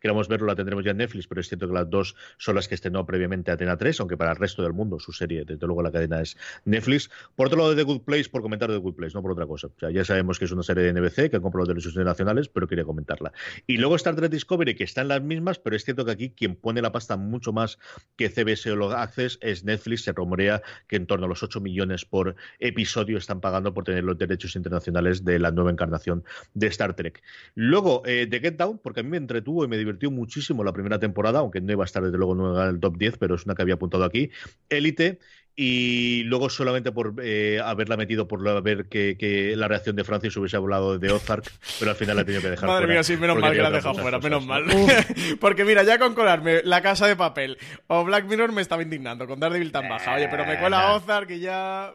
S1: queramos verlo, la tendremos ya en Netflix, pero es cierto que las dos son las que estrenó previamente Atena 3, aunque para el resto del mundo su serie, desde luego la cadena es Netflix. Por otro lado, The Good Place, por comentar The Good Place, no por otra cosa. O sea, ya sabemos que es una serie de NBC que han comprado derechos internacionales, pero quería comentarla. Y luego Star Trek Discovery, que está en las mismas, pero es cierto que aquí quien pone la pasta mucho más que CBS o Access es Netflix. Se rumorea que en torno a los 8 millones por episodio están pagando por tener los derechos internacionales de la nueva encarnación de Star Trek. Luego, eh, The Get Down, porque a mí me entretuvo y me divirtió muchísimo la primera temporada, aunque no iba a estar desde luego en el top 10, pero es una que había apuntado aquí. Élite, y luego solamente por eh, haberla metido por ver que, la reacción de Francis hubiese hablado de Ozark, pero al final la he tenido que dejar
S2: Madre mía, sí, menos mal que la he dejado fuera, menos mal. porque mira, ya con colarme La Casa de Papel o Black Mirror me estaba indignando con Daredevil tan baja. Oye, pero me cuela Ozark y ya...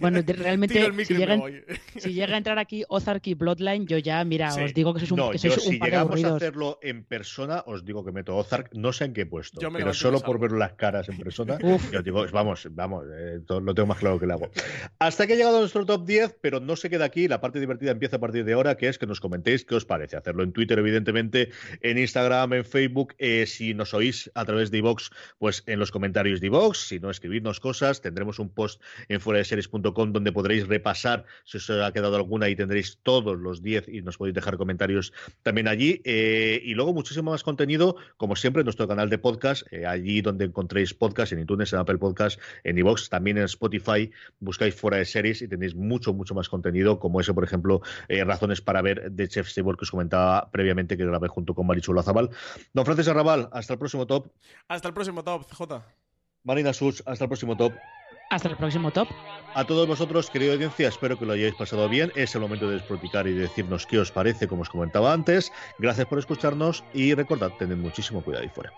S3: bueno, realmente si llega, si llega, a entrar aquí Ozark y Bloodline, yo ya, mira, os digo que sois un, que sois un
S1: si llegamos a hacerlo en persona, os digo que meto Ozark, no sé en qué puesto, pero solo por ver las caras en persona, yo digo, vamos, vamos eh, lo tengo más claro que lo hago. Hasta que ha llegado nuestro top 10, pero no se queda aquí. La parte divertida empieza a partir de ahora, que es que nos comentéis qué os parece. Hacerlo en Twitter, evidentemente, en Instagram, en Facebook. Eh, si nos oís a través de iVox, pues en los comentarios de iVox. Si no, escribirnos cosas. Tendremos un post en fuera de series.com donde podréis repasar si os ha quedado alguna y tendréis todos los 10 y nos podéis dejar comentarios también allí. Eh, y luego muchísimo más contenido, como siempre, en nuestro canal de podcast, allí donde encontréis podcast, en iTunes, en Apple Podcast, en iVox también en Spotify, buscáis fuera de series y tenéis mucho, mucho más contenido, como ese, por ejemplo, eh, Razones para ver de Chef Stable que os comentaba previamente que grabé junto con Marichulo Azabal. Don Francis Arrabal, hasta el próximo top.
S2: Hasta el próximo top, CJ.
S1: Marina Such, hasta el próximo top.
S3: Hasta el próximo top.
S1: A todos vosotros, querida audiencia, espero que lo hayáis pasado bien. Es el momento de desproticar y de decirnos qué os parece, como os comentaba antes. Gracias por escucharnos y recordad, tened muchísimo cuidado ahí fuera.